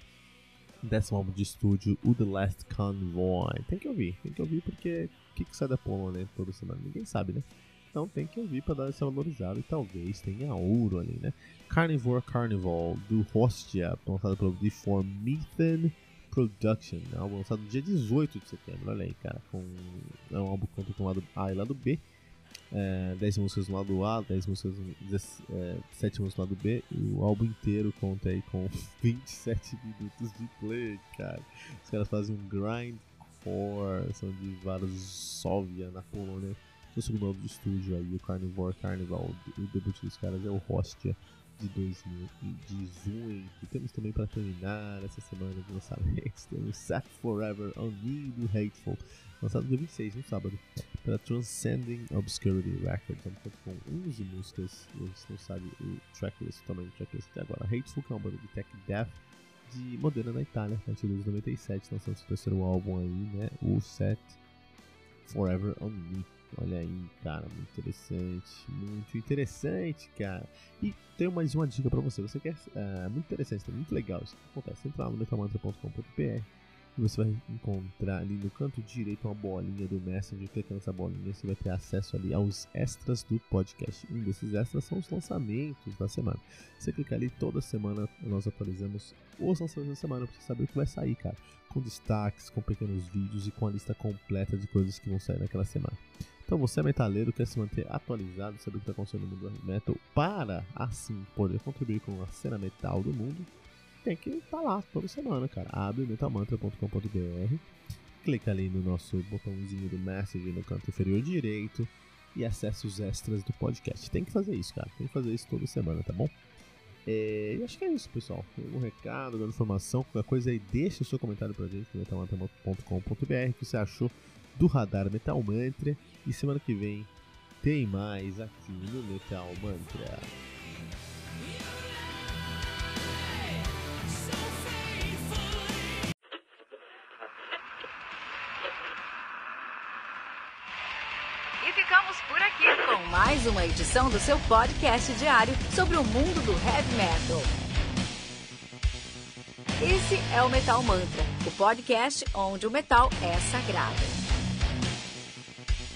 décimo álbum de estúdio, o The Last Convoy. Tem que ouvir, tem que ouvir porque o que, que sai da Polônia toda semana? Ninguém sabe, né? Então tem que ouvir para dar essa valorizada e talvez tenha ouro ali, né? Carnivore Carnival do Hostia, lançado pelo Deformithan Production, é um álbum lançado no dia 18 de setembro, olha aí, cara. Com, é um álbum com o lado A e lado B é, 10 músicas no lado A, 10 músicas, é, 7 músicas no lado B, e o álbum inteiro conta aí com [laughs] 27 minutos de play, cara. Os caras fazem um grindcore, são de Varsóvia, na Polônia. O segundo álbum de estúdio aí, o Carnivore Carnival, o debut dos caras é o Hostia de 2018. E temos também para terminar essa semana de lançamentos, temos Set Forever on Hateful lançado dia 26, no sábado, pela Transcending Obscurity Records, um conta com 11 músicas, você não sabe o tracklist, o tamanho do tracklist até agora. Hateful, que é uma banda de tech death de Modena na Itália, a partir de 97, lançando seu terceiro álbum aí, né, o Set Forever On. Olha aí, cara, muito interessante, muito interessante, cara. E tenho mais uma dica pra você, você quer, uh, muito interessante, muito legal isso que acontece, entra lá no metamantra.com.br e você vai encontrar ali no canto direito uma bolinha do Messenger. Clicando nessa bolinha, você vai ter acesso ali aos extras do podcast. Um desses extras são os lançamentos da semana. Você clica ali, toda semana nós atualizamos os lançamentos da semana para você saber o que vai sair, cara. Com destaques, com pequenos vídeos e com a lista completa de coisas que vão sair naquela semana. Então você é metaleiro, quer se manter atualizado, saber o que está acontecendo no mundo metal, para assim poder contribuir com a cena metal do mundo, tem que estar tá lá toda semana, cara. Abre metamantra.com.br, clica ali no nosso botãozinho do message no canto inferior direito e acesse os extras do podcast. Tem que fazer isso, cara. Tem que fazer isso toda semana, tá bom? É, e acho que é isso, pessoal. Um recado, dando informação, qualquer coisa aí, deixa o seu comentário pra gente no metamantra.com.br o que você achou do Radar Metal Mantra. E semana que vem tem mais aqui no Metal Mantra. mais uma edição do seu podcast diário sobre o mundo do heavy metal. Esse é o Metal Mantra, o podcast onde o metal é sagrado.